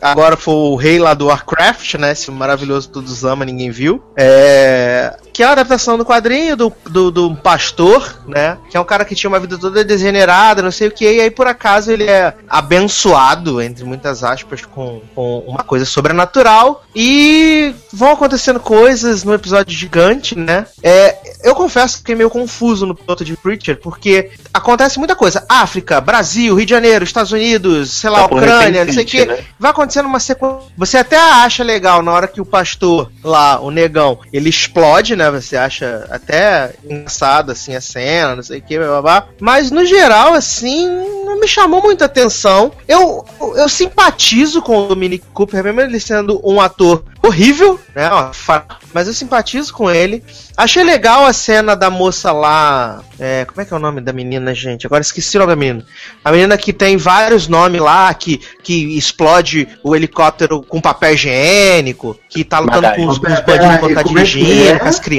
agora foi o rei lá do Warcraft, né? Esse maravilhoso todos ama, ninguém viu. É... Que é a adaptação do quadrinho do, do, do pastor, né? Que é um cara que tinha uma vida toda degenerada, não sei o que, e aí por acaso ele é abençoado, entre muitas aspas, com, com uma coisa sobrenatural. E vão acontecendo coisas no episódio gigante, né? É, eu confesso que fiquei meio confuso no piloto de Preacher, porque acontece muita coisa. África, Brasil, Rio de Janeiro, Estados Unidos, sei lá, Tá Ucrânia, não sei o que. né? Vai acontecendo uma sequência. Você até acha legal na hora que o pastor lá, o negão, ele explode, né? Você acha até engraçado assim a cena, não sei o que, blá, blá, blá. Mas no geral, assim, não me chamou muita atenção. Eu, eu simpatizo com o Dominic Cooper, mesmo ele sendo um ator horrível, né? ó, Mas eu simpatizo com ele. Achei legal a cena da moça lá. é, como é que é o nome da menina, gente? Agora esqueci o nome da menina. A menina que tem vários nomes lá, que, que explode o helicóptero com papel higiênico, que tá lutando com os, com os bandidos como é é? com as crianças,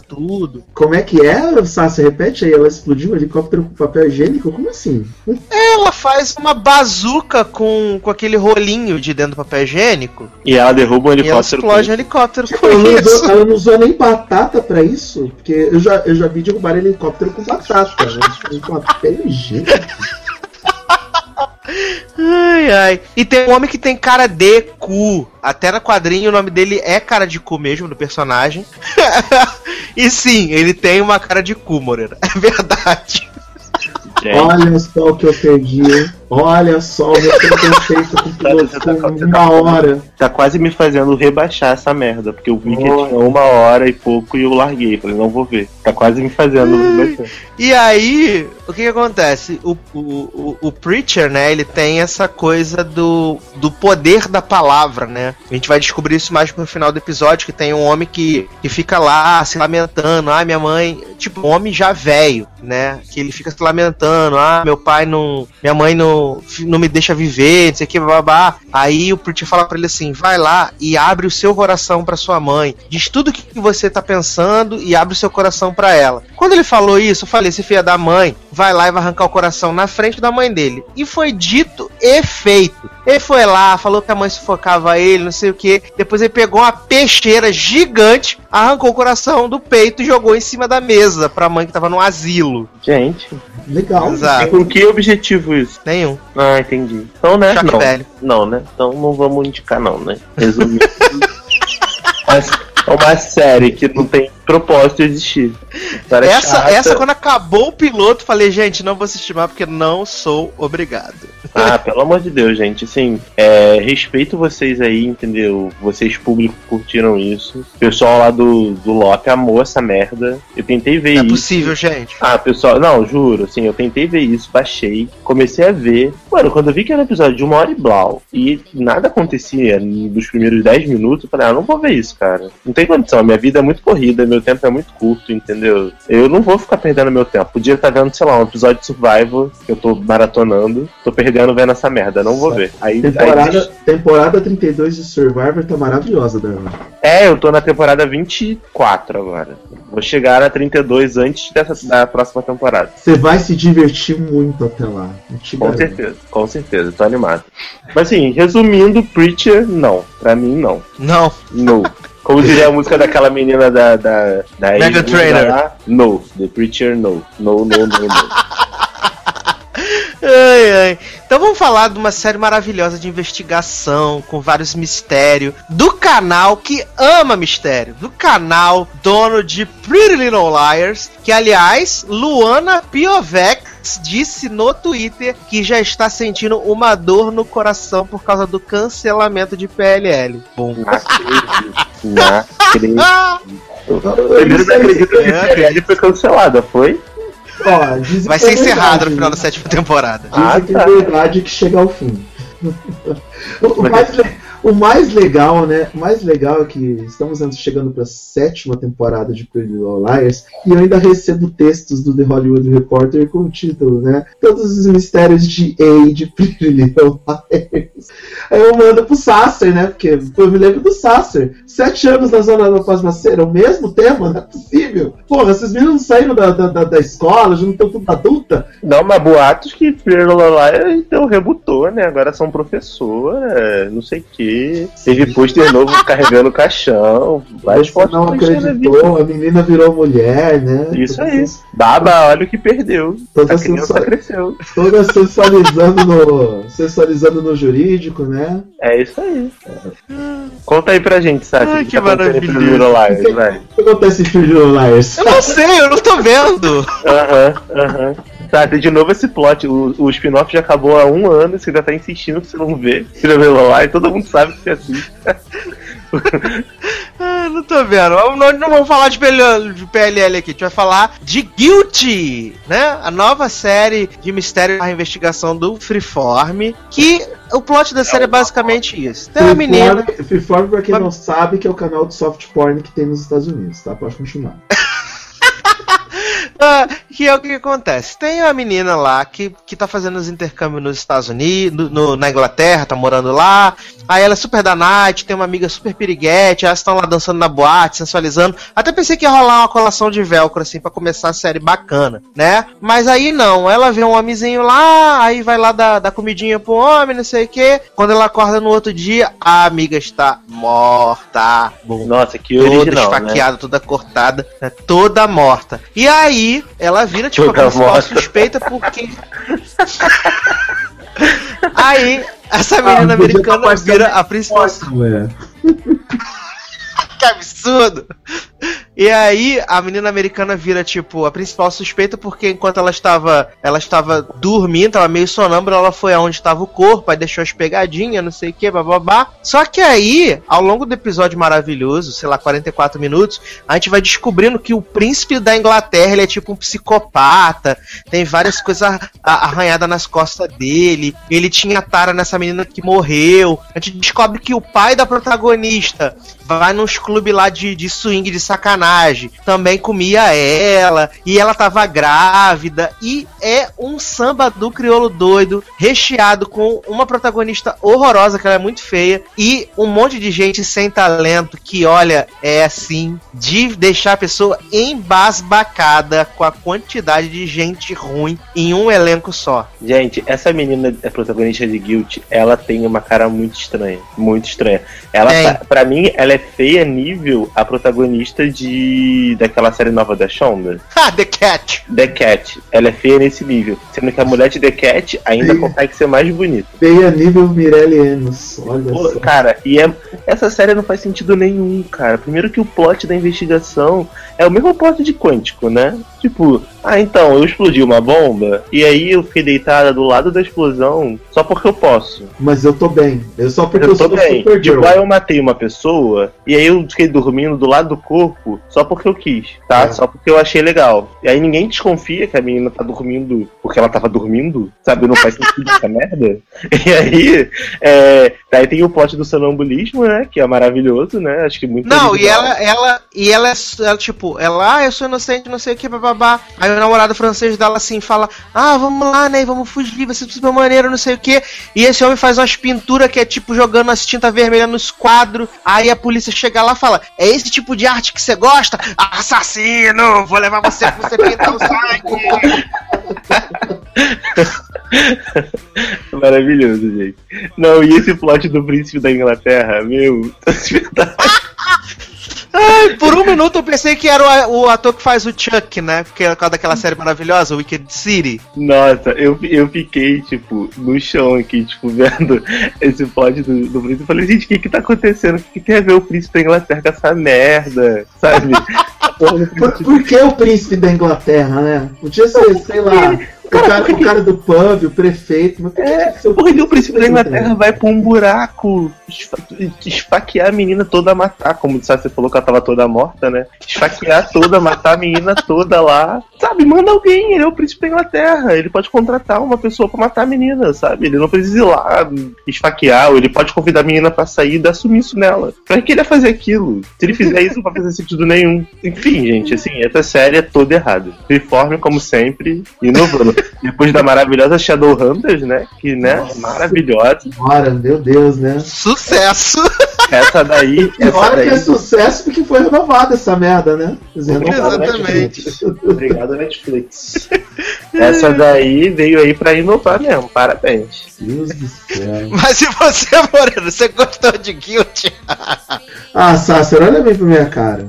tudo. Como é que é, Sassi? Repete aí, ela explodiu um helicóptero com papel higiênico? Como assim? Ela faz uma bazuca com, com aquele rolinho de dentro do papel higiênico. E ela derruba um E ela helicóptero. explode um helicóptero com Ela isso. usou, ela não usou nem batata pra isso? Porque eu já, eu já vi derrubar helicóptero com batata. Né? Com papel higiênico. Ai, ai. E tem um homem que tem cara de cu. Até na quadrinho o nome dele é cara de cu mesmo, do personagem. e sim, ele tem uma cara de cu, Moreira. É verdade. Olha só o que eu perdi, hein? Olha só o meu preconceito com piloto com uma hora. tá quase me fazendo rebaixar essa merda, porque eu vi que tinha uma hora e pouco e eu larguei. Falei, não vou ver. Tá quase me fazendo rebaixar. E aí, o que, que acontece? O, o, o, o Preacher, né, ele tem essa coisa do, do poder da palavra, né? A gente vai descobrir isso mais pro final do episódio, que tem um homem que, que fica lá se lamentando, ah, minha mãe, tipo, um homem já velho, né? Que ele fica se lamentando, ah, meu pai não. Minha mãe não, não me deixa viver, não sei o que, babá. Aí o Preacher fala pra ele assim: vai lá e abre o seu coração pra sua mãe. Diz tudo o que você tá pensando e abre o seu coração pra ela. Quando ele falou isso, eu falei: esse filho da mãe vai lá e vai arrancar o coração na frente da mãe dele. E foi dito e feito. Ele foi lá, falou que a mãe sufocava ele, não sei o que. Depois ele pegou uma peixeira gigante, arrancou o coração do peito e jogou em cima da mesa pra mãe que tava no asilo. Gente, Legal. e Exato. com que objetivo isso? Nenhum. Ah, entendi. Então, né? Choque não. velho. Não, né? Então não vamos indicar, não, né? Resumindo. Mas é uma série que não tem propósito de existir. Essa, chata. essa, quando acabou o piloto, falei, gente, não vou assistir mais porque não sou obrigado. Ah, pelo amor de Deus, gente. Assim, é, respeito vocês aí, entendeu? Vocês público curtiram isso. O pessoal lá do, do Loki amou essa merda. Eu tentei ver Não é isso. possível, gente. Ah, pessoal, não, juro, assim, eu tentei ver isso, baixei, comecei a ver. Mano, quando eu vi que era um episódio de uma hora e blau e nada acontecia nos primeiros 10 minutos, eu falei, ah, não vou ver isso, cara. Não tem condição, minha vida é muito corrida, meu meu tempo é muito curto, entendeu? Eu não vou ficar perdendo meu tempo. Podia estar vendo, sei lá, um episódio de Survival que eu tô maratonando. Tô perdendo vendo essa merda, não vou ver. Aí, aí Temporada, deixa- temporada 32 de Survivor tá maravilhosa, Darlan. É, eu tô na temporada 24 agora. Vou chegar na 32 antes dessa, da próxima temporada. Você vai se divertir muito até lá. Com garanto. certeza, com certeza, tô animado. Mas assim, resumindo, Preacher, não. Pra mim, não. Não. No. Como diria a música daquela menina da. da, da Mega Trainer. lá, No. The Preacher, no. No, no, no, no. Ai, ai. Então vamos falar de uma série maravilhosa de investigação, com vários mistérios, do canal que ama mistério, do canal dono de Pretty Little Liars, que aliás, Luana Piovex disse no Twitter que já está sentindo uma dor no coração por causa do cancelamento de PLL. Bom. Não acredito. Não acredito. Eu Primeiro não acredito que É, a série foi cancelada, foi? Ó, dizem vai que ser é encerrado no final da sétima temporada. Dizem Ah, que tá. é verdade que chega ao fim. o, mais, le- o mais legal, né? O mais legal é que estamos chegando para a sétima temporada de Pretty Little Liars e eu ainda recebo textos do The Hollywood Reporter com o título, né? Todos os mistérios de A de Pretty Little Liars. Aí eu mando pro Sasser, né? Porque eu me lembro do Sasser. Sete anos na zona da Pasmaceira, o mesmo tema, não é possível. Porra, esses meninos não saíram da, da, da, escola, já não estão tudo adulta. Não, mas boatos que lá então rebutou, né? Agora são professora, não sei o que. Teve pôster novo carregando o caixão. Várias Você fotos não que acreditou, a menina virou mulher, né? Isso aí. sens- Baba, olha o que perdeu. Toda A criança sensual- cresceu. Toda sensualizando no, sensualizando no jurídico, né? É isso aí. Conta aí pra gente, sabe? Ai, que acontecendo em maravilhoso. Liars, vai. O que acontece em Liars? Eu não sei, eu não tô vendo. Aham, aham. Sabe, de novo esse plot. O, o spin-off já acabou há um ano e você ainda tá insistindo que você não vê. Little Liars, todo mundo sabe que você assiste. Ah, não tô vendo. Nós não vamos falar de PLL, de PLL aqui, a gente vai falar de Guilty, né? A nova série de mistério na investigação do Freeform. Que o plot da série é basicamente isso. Tem uma menina. Freeform, Freeform, pra quem não sabe, que é o canal de soft porn que tem nos Estados Unidos, tá? Pode continuar. Ah, que é o que acontece. Tem uma menina lá que, que tá fazendo os intercâmbios nos Estados Unidos, no- na Inglaterra, tá morando lá. Aí ela é super da night, tem uma amiga super piriguete, elas estão lá dançando na boate, sensualizando. Até pensei que ia rolar uma colação de velcro, assim, pra começar a série bacana, né? Mas aí não, ela vê um homenzinho lá, aí vai lá dar, dar comidinha pro homem, não sei o que. Quando ela acorda no outro dia, a amiga está morta. Bum Nossa, que toda original, né? esfaqueada, toda cortada, né, toda morta. E aí, ela vira, tipo, Toda a principal morta. suspeita porque. aí, essa menina Ah, podia tá americana vira a principal. Que absurdo! E aí, a menina americana vira, tipo, a principal suspeita, porque enquanto ela estava ela estava dormindo, tava meio sonâmbula, ela foi aonde estava o corpo, aí deixou as pegadinhas, não sei o que, bababá. Só que aí, ao longo do episódio maravilhoso, sei lá, 44 minutos, a gente vai descobrindo que o príncipe da Inglaterra, ele é tipo um psicopata, tem várias coisas arranhadas nas costas dele, ele tinha tara nessa menina que morreu. A gente descobre que o pai da protagonista vai nos clubes lá de, de swing, de sacanagem, também comia ela, e ela tava grávida, e é um samba do crioulo doido, recheado com uma protagonista horrorosa, que ela é muito feia, e um monte de gente sem talento, que olha, é assim, de deixar a pessoa embasbacada com a quantidade de gente ruim em um elenco só. Gente, essa menina é protagonista de Guilt, ela tem uma cara muito estranha. Muito estranha. Ela, Tem. tá, pra mim, ela é feia nível a protagonista de. Daquela série nova da Shonda. Ha, The Cat! The Cat. Ela é feia nesse nível. Sendo que a mulher de The Cat ainda Sim. consegue ser mais bonita. Feia nível Mirelle Enos. Olha Pô, só. Cara, e é, essa série não faz sentido nenhum, cara. Primeiro que o plot da investigação é o mesmo plot de Quântico, né? Tipo, ah, então, eu explodi uma bomba e aí eu fiquei deitada do lado da explosão só porque eu posso. Mas eu tô bem. Eu só porque eu, Eu tô sou bem. Supergirl. Tipo, aí eu matei uma pessoa e aí eu fiquei dormindo do lado do corpo só porque eu quis, tá? É. Só porque eu achei legal. E aí ninguém desconfia que a menina tá dormindo porque ela tava dormindo, sabe? Não faz sentido essa merda. E aí, é, daí tem o plot do sonambulismo, né? Que é maravilhoso, né? Acho que muito Não, e ela, ela, e ela, é, ela, tipo, ela, ah, eu sou inocente, não sei o que, bababá. Aí o namorado francês dela assim fala, ah, vamos lá, né, vamos fugir, vai ser super maneiro, não sei o que. E esse homem faz umas pinturas que é tipo jogando as tinta vermelha nos quadros. Aí a polícia chega lá e fala, é esse tipo de arte que você gosta? Assassino, vou levar você pra você pintar o sangue. Maravilhoso, gente. Não, e esse plot do príncipe da Inglaterra, meu, tá espetacular. Ai, por um minuto eu pensei que era o, o ator que faz o Chuck, né? Porque é por causa daquela série maravilhosa, Wicked City. Nossa, eu, eu fiquei, tipo, no chão aqui, tipo, vendo esse plot do, do príncipe. Eu falei, gente, o que que tá acontecendo? O que, que tem a ver o príncipe da Inglaterra com essa merda? Sabe? Por, por que o príncipe da Inglaterra, né? Podia ser, sei lá, o cara, o cara do pub, o prefeito. Mas É, tinha que o Porque príncipe da Inglaterra vai pra um buraco, esfa- esfaquear a menina toda, matar, como você falou que ela tava toda morta, né? Esfaquear toda, matar a menina toda lá. Sabe, manda alguém, ele é o príncipe da Inglaterra. Ele pode contratar uma pessoa pra matar a menina, sabe? Ele não precisa ir lá esfaquear, ou ele pode convidar a menina pra sair e dar sumiço nela. Pra que ele ia fazer aquilo? Se ele fizer isso, não vai fazer sentido nenhum. Enfim, gente, assim, essa série é toda errada. Reforme, como sempre, inovando. Depois da maravilhosa Shadowhunters, né? Que, né, Nossa. maravilhosa. Senhora, meu Deus, né? Sucesso! Essa daí, essa Pior que daí. é sucesso porque foi renovada essa merda, né? Eles renovaram Exatamente. Netflix. Obrigado, Netflix. Essa daí veio aí pra inovar mesmo, parabéns. Deus do céu. Mas e você, Moreno, você gostou de Guilty? Ah, Sasser, olha bem pra minha cara.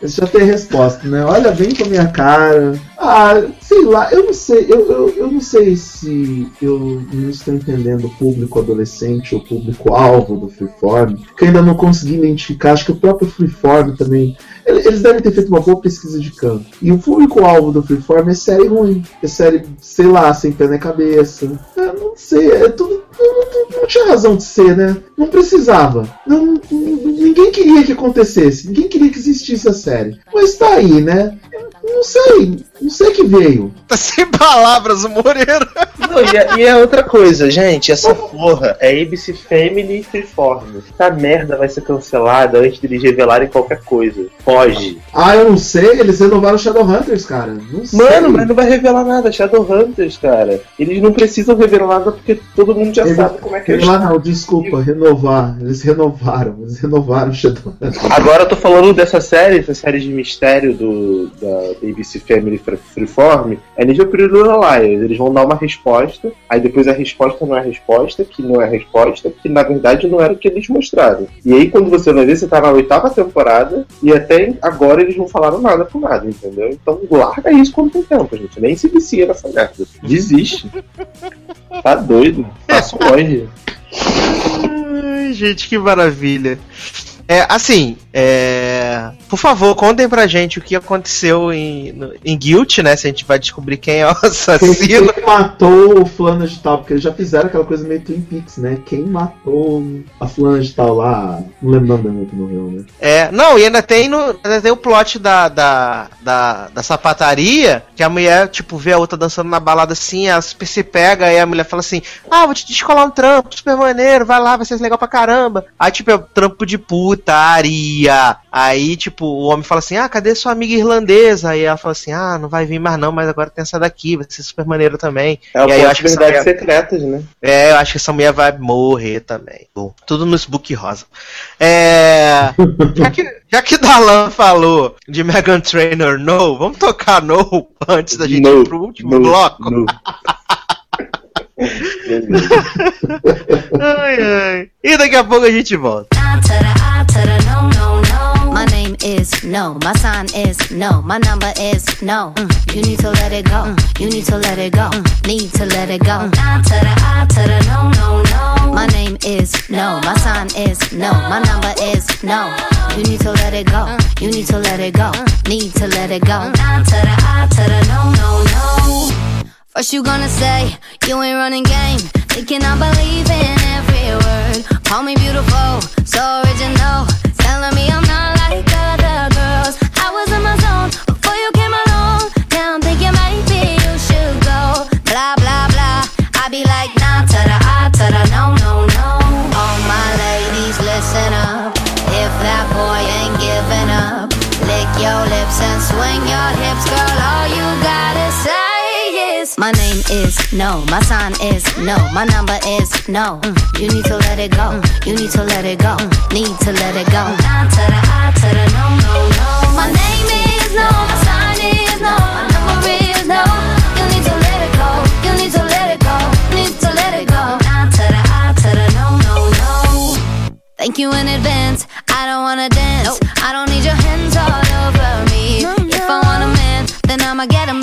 Você já tem resposta, né? Olha bem pra minha cara. Ah, sei lá, eu não sei, eu, eu, eu não sei se eu não estou entendendo o público adolescente ou público-alvo do Freeform, que ainda não consegui identificar, acho que o próprio Freeform também. ele- Eles devem ter feito uma boa pesquisa de campo. E o público-alvo do Freeform é série ruim. É série, sei lá, sem pé na cabeça. Eu não sei, é tudo. Não, não- tinha razão de ser, né? Não precisava. Não- ninguém queria que acontecesse. Ninguém queria que existisse a série. Mas tá aí, né? Não sei. Não sei que veio. Tá sem palavras, o Moreno. Não, e, é, e é outra coisa, gente, essa porra é ABC Family e Freeform. Essa merda vai ser cancelada antes de eles revelarem qualquer coisa. Foge. Ah, eu não sei. Eles renovaram Shadowhunters, cara. Não sei. Mano, mas não vai revelar nada, Shadowhunters, cara. Eles não precisam revelar nada porque todo mundo já Eles- sabe como é que. Revelar não, desculpa, renovar. Eles renovaram. Eles renovaram Shadowhunters. Agora eu tô falando dessa série, essa série de mistério do, da ABC Family Fre- Freeform, é nível Pretty Liars. Eles vão dar uma resposta, aí depois a resposta não é a resposta, que não é a resposta, que na verdade não era o que eles mostraram. E aí quando você vai ver, você tá na oitava temporada, e até agora eles não falaram nada com nada, entendeu? Então larga isso quando tem tempo, gente. Nem se vicia nessa merda. Desiste. Tá doido. Passo longe. Ai, gente, que maravilha. É, assim, é, por favor, contem pra gente o que aconteceu em, no- em Guilt, né? Se a gente vai descobrir quem é o assassino. quem matou o fulano de tal? Porque eles já fizeram aquela coisa meio Twin Peaks, né? Quem matou a fulana de tal lá? Não lembro o nome da mulher que morreu, né? É, não, e ainda tem, no, ainda tem o plot da, da, da, da sapataria, que a mulher, tipo, vê a outra dançando na balada assim, ela super se pega, e a mulher fala assim, ah, vou te descolar um trampo, super maneiro, vai lá, vai ser legal pra caramba. Aí, tipo, é o trampo de putaria. Aí, tipo, o homem fala assim, ah, cadê sua amiga irlandesa? Aí ela fala assim, ah, não vai vir mais não, mas agora tem essa daqui, vai ser super maneiro também. É o E aí eu acho que mulher- secretas, né? É, eu acho que essa mulher vai morrer também. Bom, tudo no book rosa. É. Já que, já que Dalan falou de Megan Trainor No, vamos tocar No antes da gente No, ir pro último no, bloco? no. Ai, ai. E daqui a pouco a gente volta. Name is no. My sign is no. My number is no. Mm, You need to let it go. Mm, You need to let it go. Mm, Need to let it go. I to the I to the no, no, no. My name is no. My sign is no. My number is no. You need to let it go. Mm, You need to let it go. Mm, Need to let it go. I to the I to the no, no, no. First you gonna say you ain't running game, thinking I believe in every word. Call me beautiful, so original, is no. My sign is no. My number is no. Mm, You need to let it go. Mm, You need to let it go. Mm, Need to let it go. Nah to the I to the no, no, no. My name is no. My sign is no. My number is no. You need to let it go. You need to let it go. Need to let it go. Nah to the I to the no, no, no. Thank you in advance. I don't wanna dance. I don't need your hands all over me. If I want a man, then I'ma get a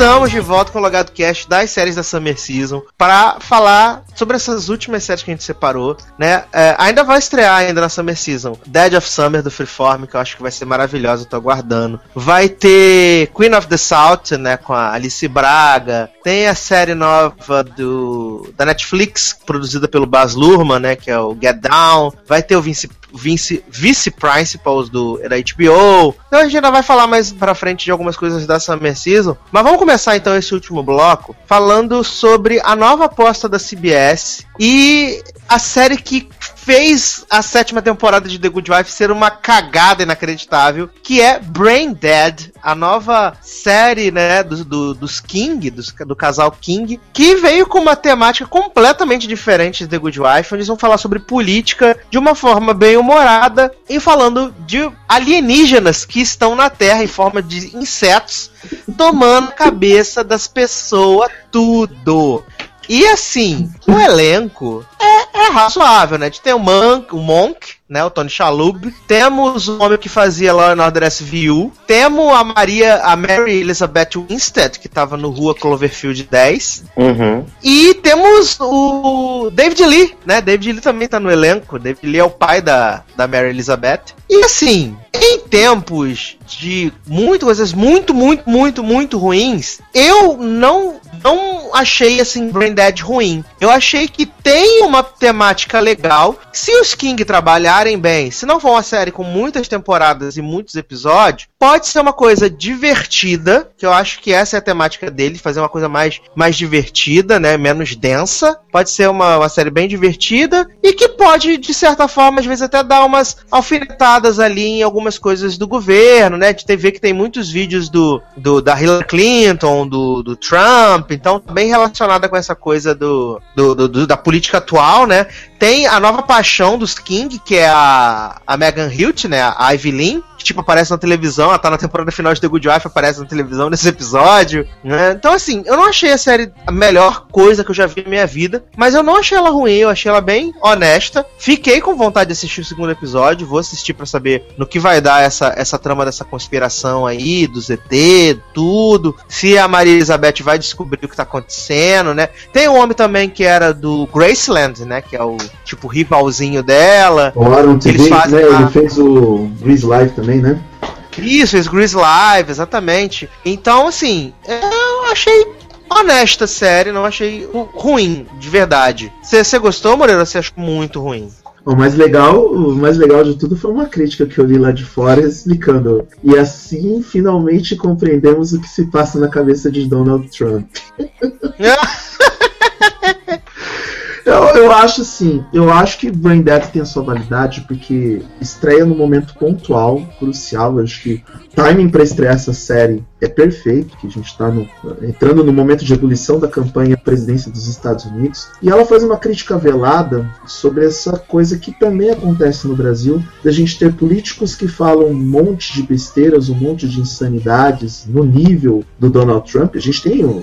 Estamos de volta com o Logado Cast das séries da Summer Season para falar sobre essas últimas séries que a gente separou, né? É, ainda vai estrear ainda na Summer Season Dead of Summer do Freeform, que eu acho que vai ser maravilhosa, eu tô aguardando. Vai ter Queen of the South, né, com a Alice Braga. Tem a série nova do da Netflix, produzida pelo Baz Luhrmann, né, que é o Get Down. Vai ter o Vince vice, vice principals do da HBO. Então a gente ainda vai falar mais pra frente de algumas coisas da Summer Season. Mas vamos começar então esse último bloco falando sobre a nova aposta da CBS e a série que fez a sétima temporada de The Good Wife ser uma cagada inacreditável, que é Brain Dead, a nova série, né, do, do- dos King, do casal King, que veio com uma temática completamente diferente de The Good Wife, onde eles vão falar sobre política de uma forma bem humorada e falando de alienígenas que estão na Terra em forma de insetos, tomando a cabeça das pessoas tudo. E assim, o elenco é, é razoável, né? A gente tem o Monk, o Monk, né? O Tony Shalhoub. Temos o homem que fazia lá no Order SVU. Temos a Maria, a Mary Elizabeth Winstead, que tava no Rua Cloverfield 10. Uhum. E temos o David Lee, né? David Lee também tá no elenco. David Lee é o pai da, da Mary Elizabeth. E assim, em tempos de muito coisas muito, muito, muito, muito ruins, eu não não achei assim Brain Dead ruim. Eu achei que tem uma temática legal. Se os King bem, se não for uma série com muitas temporadas e muitos episódios, pode ser uma coisa divertida, que eu acho que essa é a temática dele, fazer uma coisa mais, mais divertida, né, menos densa. Pode ser uma, uma série bem divertida e que pode, de certa forma, às vezes até dar umas alfinetadas ali em algumas coisas do governo, né? De TV que tem muitos vídeos do, do da Hillary Clinton, do, do Trump, então tá bem relacionada com essa coisa do, do- do- da política atual, né? Tem a nova paixão dos King, que é a, a Megan Hilt, né? A Ivy Lynn, que tipo aparece na televisão, ela tá na temporada final de The Good Wife, aparece na televisão nesse episódio, né? Então assim, eu não achei a série a melhor coisa que eu já vi na minha vida, mas eu não achei ela ruim, eu achei ela bem honesta. Fiquei com vontade de assistir o segundo episódio, vou assistir pra saber no que vai dar essa, essa trama dessa conspiração aí, do ZT, tudo. Se a Maria Elizabeth vai descobrir o que tá acontecendo, né? Tem um homem também que era do Graceland, né? Que é o tipo rivalzinho dela. O Aaron TV, né? Ele fez o Grease Live também, né? Isso, fez Grease Live, exatamente. Então, assim, eu achei honesta a série, não achei ru- ruim, de verdade. Você gostou, Moreira, você achou muito ruim? O mais legal, o mais legal de tudo foi uma crítica que eu li lá de fora explicando. E assim finalmente compreendemos o que se passa na cabeça de Donald Trump. Eu, eu acho assim, eu acho que Brain Dead tem sua validade porque estreia num momento pontual, crucial. Eu acho que timing para estrear essa série é perfeito, que a gente está entrando no momento de ebulição da campanha à presidência dos Estados Unidos. E ela faz uma crítica velada sobre essa coisa que também acontece no Brasil, da gente ter políticos que falam um monte de besteiras, um monte de insanidades no nível do Donald Trump. A gente tem o,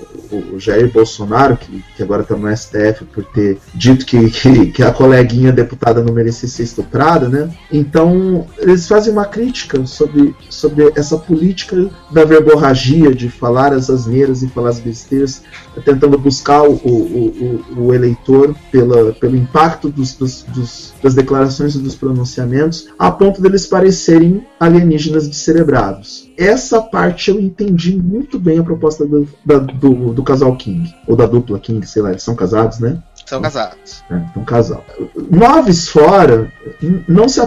o Jair Bolsonaro, que, que agora está no STF por ter dito que, que, que a coleguinha deputada não merecia ser estuprada, né? Então, eles fazem uma crítica sobre, sobre essa política da verborragia, de falar as asneiras e falar as besteiras, tentando buscar o, o, o, o eleitor pela, pelo impacto dos, dos, dos, das declarações e dos pronunciamentos, a ponto deles parecerem alienígenas descerebrados. Essa parte eu entendi muito bem a proposta do, da- do, do casal King, ou da dupla King, sei lá, eles são casados, né? São casados. É, um casal. Noves fora, não se.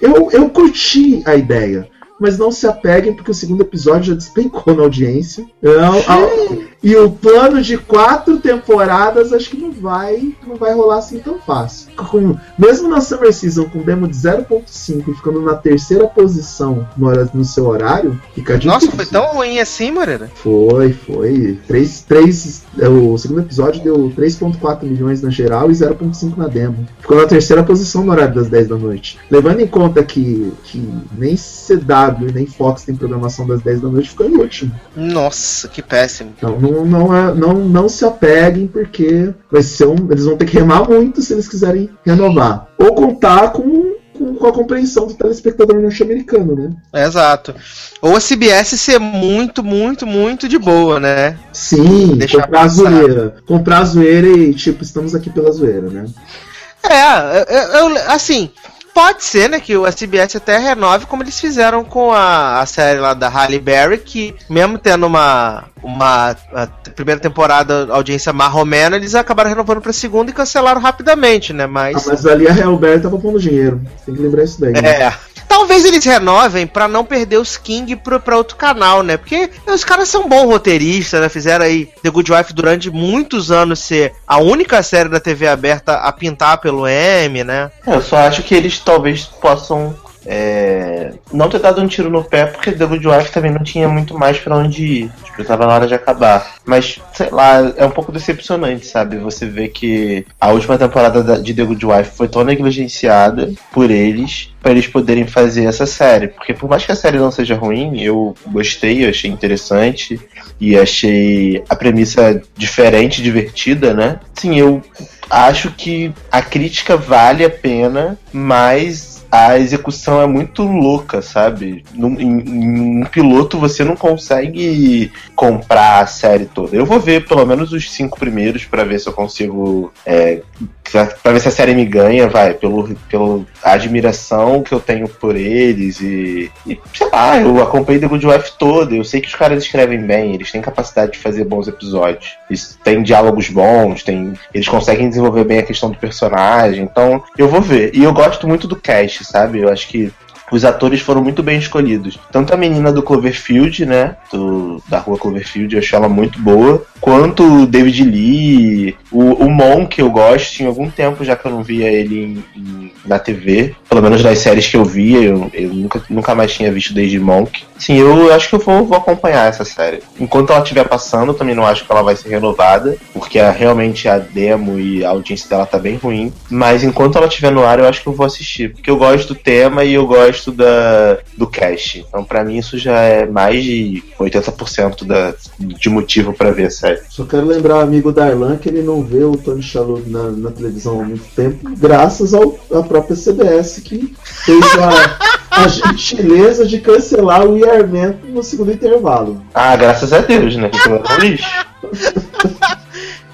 Eu, eu curti a ideia. Mas não se apeguem porque o segundo episódio já despencou na audiência. Então, a- e o plano de quatro temporadas acho que não vai, não vai rolar assim tão fácil. Com- mesmo na Summer Season com demo de 0.5 e ficando na terceira posição no, no seu horário, fica difícil. Nossa, foi tão ruim assim, Moreira? Foi, foi. Três, três, é, o segundo episódio deu 3.4 milhões na geral e 0.5 na demo. Ficou na terceira posição no horário das 10 da noite. Levando em conta que, que nem CW nem Fox tem programação das 10 da noite, ficou em último. Nossa, que péssimo. Então não, não, é- não, não se apeguem, porque vai ser um, eles vão ter que remar muito se eles quiserem renovar. Ou contar com, com, a compreensão do telespectador norte-americano, né? Exato. Ou a CBS ser muito, muito, muito de boa, né? Sim, Deixar comprar a passar. zoeira. Comprar a zoeira e, tipo, estamos aqui pela zoeira, né? É, eu, eu- assim, pode ser, né, que o SBS até renove como eles fizeram com a, a série lá da Halle Berry, que mesmo tendo uma, uma primeira temporada audiência marromena, eles acabaram renovando pra segunda e cancelaram rapidamente, né, Ah, mas... mas ali a Helber tava pondo dinheiro. Tem que lembrar isso daí. né? Talvez eles renovem pra não perder os King pro, pra outro canal, né? Porque os caras são bons roteiristas, né? Fizeram aí The Good Wife durante muitos anos ser a única série da TV aberta a pintar pelo M, né? É, Eu só acho que eles talvez possam é, não ter dado um tiro no pé, porque The Good Wife também não tinha muito mais pra onde ir. Tipo, tava na hora de acabar. Mas, sei lá, é um pouco decepcionante, sabe? Você vê que a última temporada da- de The Good Wife foi tão negligenciada por eles, pra eles poderem fazer essa série. Porque por mais que a série não seja ruim, eu gostei, eu achei interessante e achei a premissa diferente, divertida, né? Sim, eu acho que a crítica vale a pena, mas a execução é muito louca, sabe? Num, em, em um piloto você não consegue comprar a série toda. Eu vou ver pelo menos os cinco primeiros pra ver se eu consigo. É, pra ver se a série me ganha, vai, pelo, pela admiração que eu tenho por eles e, e, sei lá, eu acompanhei The Good Wife toda, eu sei que os caras escrevem bem, eles têm capacidade de fazer bons episódios, eles têm diálogos bons, tem, eles conseguem desenvolver bem a questão do personagem, então eu vou ver. E eu gosto muito do cast, sabe? Eu acho que os atores foram muito bem escolhidos. Tanto a menina do Cloverfield, né? Do, da rua Cloverfield, eu achei ela muito boa. Quanto o David Lee, o, o Mon, que eu gosto, tinha algum tempo já que eu não via ele em- em- na TV. Pelo menos das séries que eu via, eu, eu nunca, nunca mais tinha visto desde Monk. Sim, eu acho que eu vou, vou acompanhar essa série. Enquanto ela estiver passando, eu também não acho que ela vai ser renovada, porque a- realmente a demo e a audiência dela tá bem ruim. Mas enquanto ela estiver no ar, eu acho que eu vou assistir. Porque eu gosto do tema e eu gosto da, do cast. Então, pra mim, isso já é mais de 80% da, de motivo pra ver a série. Só quero lembrar o amigo Darlan que ele não vê o Tony Shalhoub na, na televisão há muito tempo, graças ao, à própria CBS que fez a, a gentileza de cancelar o IRMento no segundo intervalo. Ah, graças a Deus, né? Que lixo.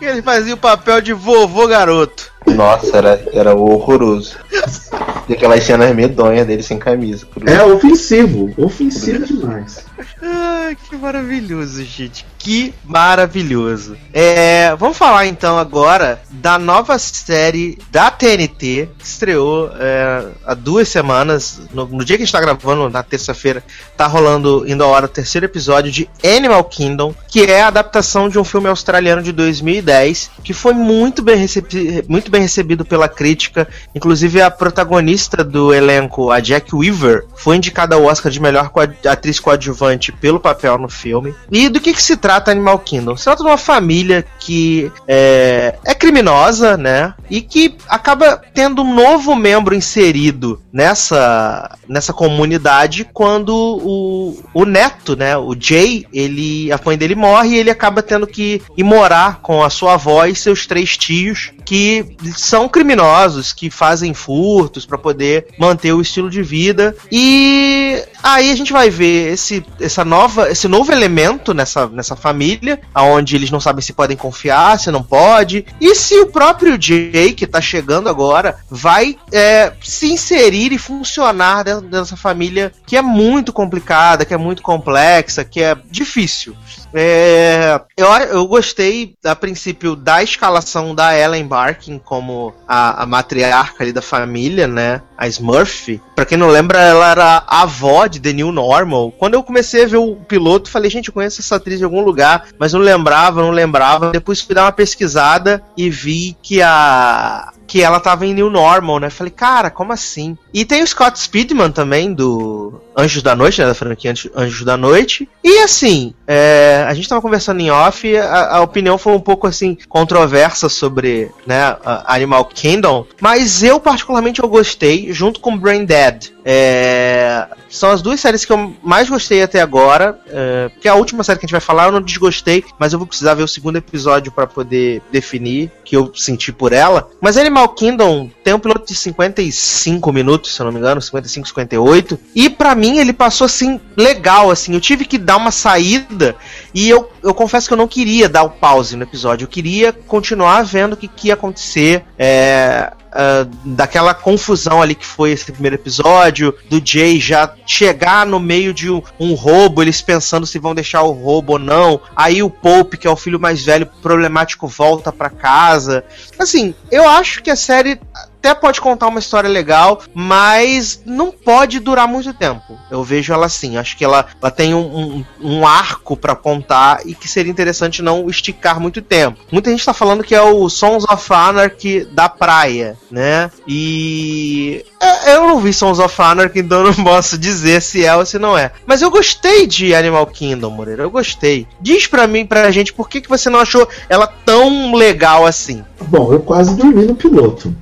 Ele fazia o papel de vovô garoto. Nossa, era, era horroroso. E aquelas cenas medonhas dele sem camisa. É ofensivo, ofensivo demais. Ai, que maravilhoso, gente. Que maravilhoso. É, vamos falar então agora da nova série da TNT, que estreou é, há duas semanas. No, no dia que a gente tá gravando, na terça-feira, tá rolando indo a hora o terceiro episódio de Animal Kingdom, que é a adaptação de um filme australiano de 2010, que foi muito bem, recebi muito bem recebido pela crítica. Inclusive, a protagonista do elenco, a Jack Weaver, foi indicada ao Oscar de melhor coad- atriz coadjuvante pelo papel no filme. E do que, que se trata Animal Kingdom? Se trata de uma família que é, é criminosa, né? E que acaba tendo um novo membro inserido nessa, nessa comunidade quando o, o neto, né? O Jay, ele, a mãe dele morre e ele acaba tendo que ir morar com a sua avó e seus três tios que são criminosos, que fazem furtos para poder manter o estilo de vida. E aí a gente vai ver esse, essa nova, esse novo elemento nessa, nessa família, aonde eles não sabem se podem confiar, se não pode, e se o próprio Jay, que tá chegando agora, vai é, se inserir e funcionar dentro dessa família que é muito complicada, que é muito complexa, que é difícil. É, eu, eu gostei, a princípio, da escalação da Ellen Barkin como a, a matriarca ali da família, né? A Smurf. Pra quem não lembra, ela era a avó de The New Normal. Quando eu comecei a ver o piloto, falei, gente, eu conheço essa atriz de algum lugar, mas não lembrava, não lembrava. Depois fui dar uma pesquisada e vi que a que ela tava em New Normal, né? Falei, cara, como assim? E tem o Scott Speedman também, do Anjos da Noite, né? Da franquia Anjos da Noite. E assim, é, a gente tava conversando em off, a, a, opinião foi um pouco assim, controversa sobre né, Animal Kingdom, mas eu particularmente eu gostei, junto com Brain Dead. É, são as duas séries que eu mais gostei até agora. É, porque a última série que a gente vai falar eu não desgostei, mas eu vou precisar ver o segundo episódio para poder definir que eu senti por ela. Mas Animal Kingdom tem um piloto de 55 minutos, se eu não me engano, 55, 58. E para mim ele passou assim legal, assim. Eu tive que dar uma saída e eu, eu confesso que eu não queria dar o pause no episódio. Eu queria continuar vendo o que, que ia acontecer. É, Uh, daquela confusão ali que foi esse primeiro episódio, do Jay já chegar no meio de um, um, roubo, eles pensando se vão deixar o roubo ou não. Aí o Pope, que é o filho mais velho, problemático, volta para casa. Assim, eu acho que a série até pode contar uma história legal, mas não pode durar muito tempo. Eu vejo ela assim. Acho que ela, ela tem um, um, um arco para contar e que seria interessante não esticar muito tempo. Muita gente tá falando que é o Sons of Anarchy da praia, né? E é, eu não vi Sons of Anarchy, então não posso dizer se é ou se não é. Mas eu gostei de Animal Kingdom, Moreira. Eu gostei. Diz pra mim, pra gente, por que, que você não achou ela tão legal assim? Bom, eu quase dormi no piloto.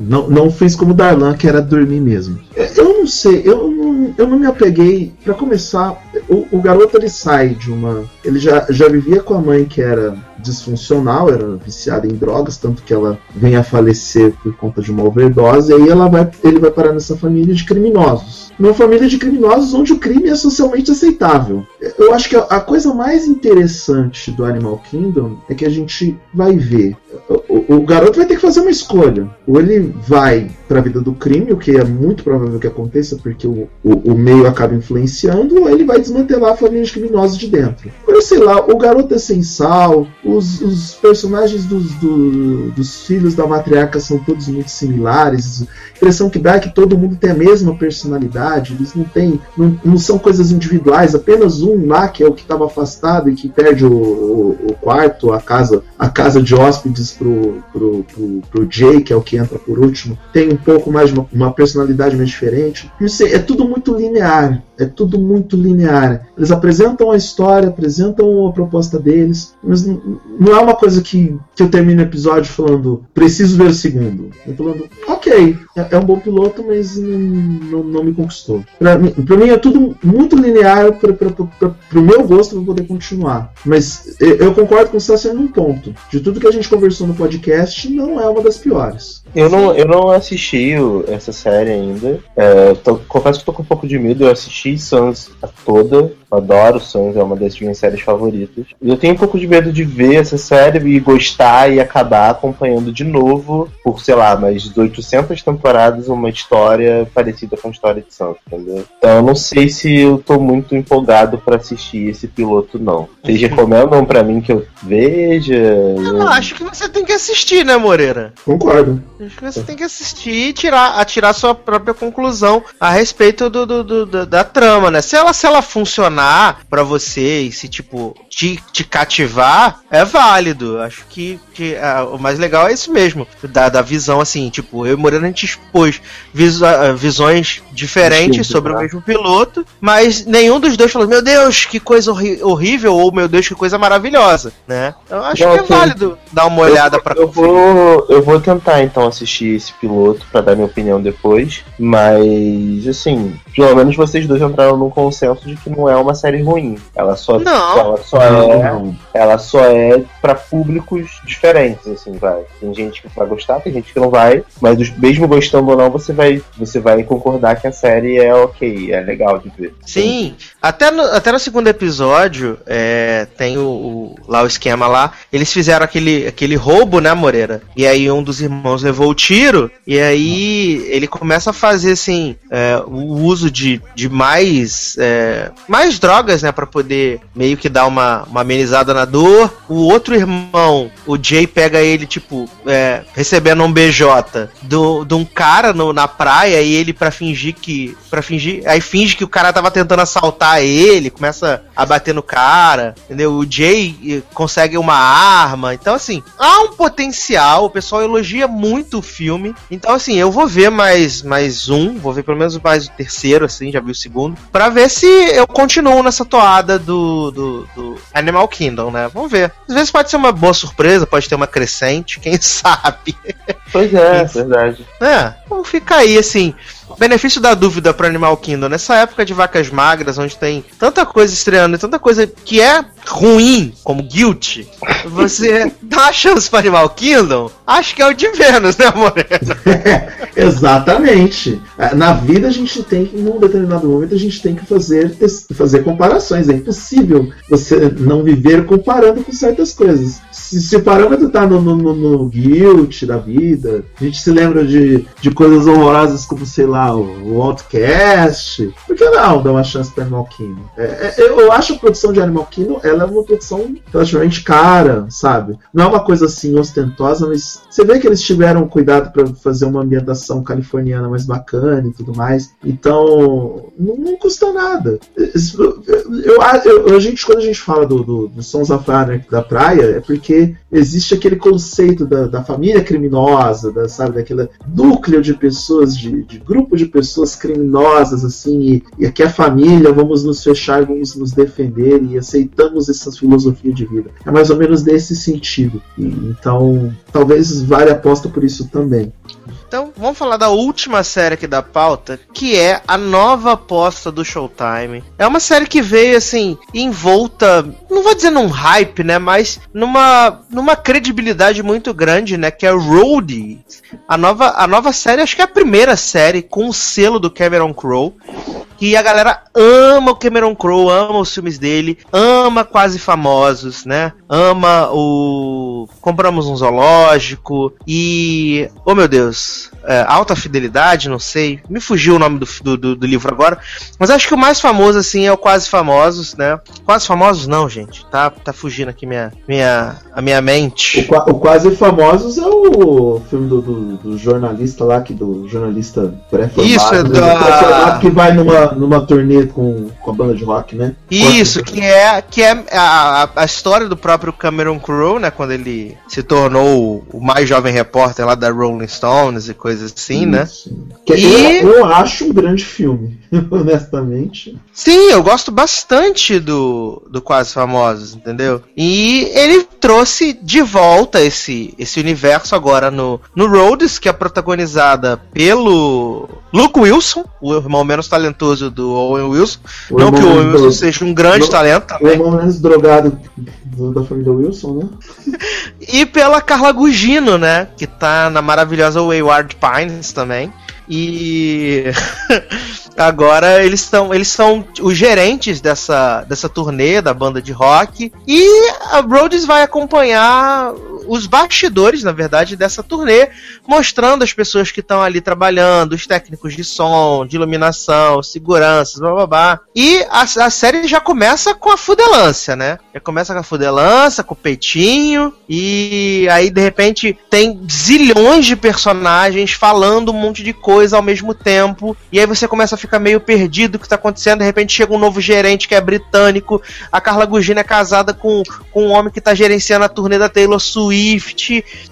Não, não fez como Darlan, que era dormir mesmo. Eu não sei, eu não, eu não me apeguei. para começar, o, o, garoto ele sai de uma. Ele já, já vivia com a mãe que era disfuncional, era viciada em drogas, tanto que ela vem a falecer por conta de uma overdose, e aí ela vai, ele vai parar nessa família de criminosos. Numa família de criminosos onde o crime é socialmente aceitável. Eu acho que a, a coisa mais interessante do Animal Kingdom é que a gente vai ver. O, o garoto vai ter que fazer uma escolha. Ou ele vai para a vida do crime, o que é muito provável que aconteça, porque o, o, o, meio acaba influenciando, ou ele vai desmantelar a família de criminosos de dentro. Agora, sei lá, o garoto é sem sal, os, os personagens dos, do, dos filhos da matriarca são todos muito similares. A impressão que dá é que todo mundo tem a mesma personalidade, eles não têm. Não, não são coisas individuais, apenas um lá que é o que estava afastado e que perde o, o, o, quarto, a casa, a casa de hóspedes pro, pro, pro, pro Jay, que é o que entra por último, tem um pouco mais uma, uma personalidade mais diferente. Não sei, é tudo muito linear. É tudo muito linear. Eles apresentam a história, apresentam a proposta deles, mas não, é uma coisa que, que eu termino o episódio falando, preciso ver o segundo. Eu falando, ok, é, é um bom piloto, mas não, não, não me conquistou. Pra mim, pra mim é tudo muito linear pra, pra, pra, pro meu gosto pra poder continuar. Mas eu concordo com o César num ponto. De tudo que a gente conversou no podcast, não é uma das piores. Eu não, eu não assisti essa série ainda. É, tô, confesso que tô com um pouco de medo. Eu assisti Sans toda. Adoro Sans, é uma das minhas séries favoritas. E eu tenho um pouco de medo de ver essa série e gostar e acabar acompanhando de novo, por sei lá, mais 800 temporadas, uma história parecida com a história de Sans, entendeu? Então eu não sei se eu tô muito empolgado para assistir esse piloto, não. Vocês recomendam para mim que eu veja? Eu acho que você tem que assistir, né, Moreira? Concordo. Acho que você tem que assistir e tirar, a tirar sua própria conclusão a respeito do, do, do, do da trama, né? Se ela, se ela funcionar para você e se, tipo, te, te cativar, é válido. Acho que, que uh, o mais legal é isso mesmo. Da, da visão, assim, tipo, eu e Moreno a gente expôs uh, visões diferentes Sim, sobre o mesmo piloto, mas nenhum dos dois falou, meu Deus, que coisa horrível, ou meu Deus, que coisa maravilhosa, né? Eu acho Não, que é válido dar uma olhada para eu vou Eu vou tentar, então, assistir esse piloto para dar minha opinião depois, mas, assim, pelo menos vocês dois entraram num consenso de que não é uma série ruim. Ela só, não. Ela só é, ela só é para públicos diferentes, assim, vai. Tem gente que vai gostar, tem gente que não vai, mas mesmo gostando ou não, você vai, você vai concordar que a série é ok, é legal de ver. Sim, até no, até no segundo episódio é, tem o, o, lá o esquema lá, eles fizeram aquele, aquele roubo, né, Moreira? E aí um dos irmãos levou levou o tiro, e aí ele começa a fazer assim é, o uso de, de mais é, mais drogas, né, para poder meio que dar uma, uma amenizada na dor. O outro irmão, o Jay pega ele tipo é, recebendo um BJ do, de um cara no, na praia e ele para fingir que para fingir, aí finge que o cara tava tentando assaltar ele, começa a bater no cara, entendeu? O Jay eh, consegue uma arma. Então assim, há um potencial, o pessoal elogia muito o filme. Então assim, eu vou ver mais mais um, vou ver pelo menos mais o terceiro assim, já vi o segundo, para ver se eu continuo nessa toada do, do, do Animal Kingdom, né? Vamos ver. Às vezes pode ser uma boa surpresa, pode ter uma crescente, quem sabe. Pois é, é verdade. É, então fica aí, assim, benefício da dúvida para Animal Kingdom. Nessa época de vacas magras, onde tem tanta coisa estreando e tanta coisa que é ruim, como Guilt, você dá uma chance para Animal Kingdom? Acho que é o de menos, né, Moreno? Exatamente. É, Na vida a gente tem que, num determinado momento, a gente tem que fazer, fazer comparações. É impossível você não viver comparando com certas coisas. Se, se o parâmetro tá no, no, no, no guilt da vida, a gente se lembra de, de coisas horrorosas como, sei lá, o, o Outcast. Por que não dar uma chance para Animal Kingdom? É, é, eu acho a produção de Animal Kingdom ela é uma produção relativamente cara, sabe? Não é uma coisa assim ostentosa, mas você vê que eles tiveram cuidado para fazer uma ambientação californiana mais bacana e tudo mais. Então, não, não custa nada. Eu, eu, eu- a gente, quando a gente fala do, do, do Sons of Anarchy da praia, é porque existe aquele conceito da, da família criminosa, da, sabe, daquele núcleo de pessoas, de, de grupo de pessoas criminosas, assim, e, e aqui é a família, vamos nos fechar, vamos nos defender e aceitamos essa filosofia de vida. É mais ou menos nesse sentido. E, então, talvez valha aposta por isso também. Então, vamos falar da última série aqui da pauta, que é a nova aposta do Showtime. É uma série que veio, assim, envolta, não vou dizer num hype, né, mas numa, numa credibilidade muito grande, né, que é Roadie. A nova, a nova série, acho que é a primeira série com o selo do Cameron Crowe. Que a galera ama o Cameron Crowe, ama os filmes dele, ama Quase Famosos, né? Ama o Compramos um Zoológico e. Oh meu Deus! é, Alta Fidelidade, não sei. Me fugiu o nome do, do, do- do livro agora. Mas acho que o mais famoso, assim, é o Quase Famosos, né? Quase Famosos não, gente. Tá, tá fugindo aqui minha, minha, a minha O, mente. Qua- o Quase Famosos é o filme do, do- do jornalista lá, que do jornalista pré-formado. Isso, é né? da- Pré-formado que vai numa, numa turnê com, com a banda de rock, né? Isso, que é, que é a, a- história do próprio Cameron Crowe, né? Quando ele se tornou o mais jovem repórter lá da Rolling Stones e coisas assim, né? Que E- eu, eu acho um grande filme, honestamente. Sim, eu gosto bastante do, do Quase Famosos, entendeu? E ele trouxe de volta esse, esse universo agora no, no Rhodes, que é protagonizada pelo Luke Wilson, o irmão menos talentoso do Owen Wilson. O Não que o Owen Wilson seja um grande do- talento O também. irmão menos drogado do- da família Wilson, né? E pela Carla Gugino, né? Que tá na maravilhosa Wayward Pines também. E agora eles estão eles são os gerentes dessa, dessa turnê da banda de rock e a Rhodes vai acompanhar os bastidores, na verdade, dessa turnê, mostrando as pessoas que estão ali trabalhando, os técnicos de som, de iluminação, seguranças, blá blá blá. E a, a série já começa com a fudelância, né? Já começa com a fudelância, com o peitinho, e aí de repente tem zilhões de personagens falando um monte de coisa ao mesmo tempo, e aí você começa a ficar meio perdido o que tá acontecendo, de repente chega um novo gerente que é britânico, a Carla Gugino é casada com, com um homem que tá gerenciando a turnê da Taylor Swift,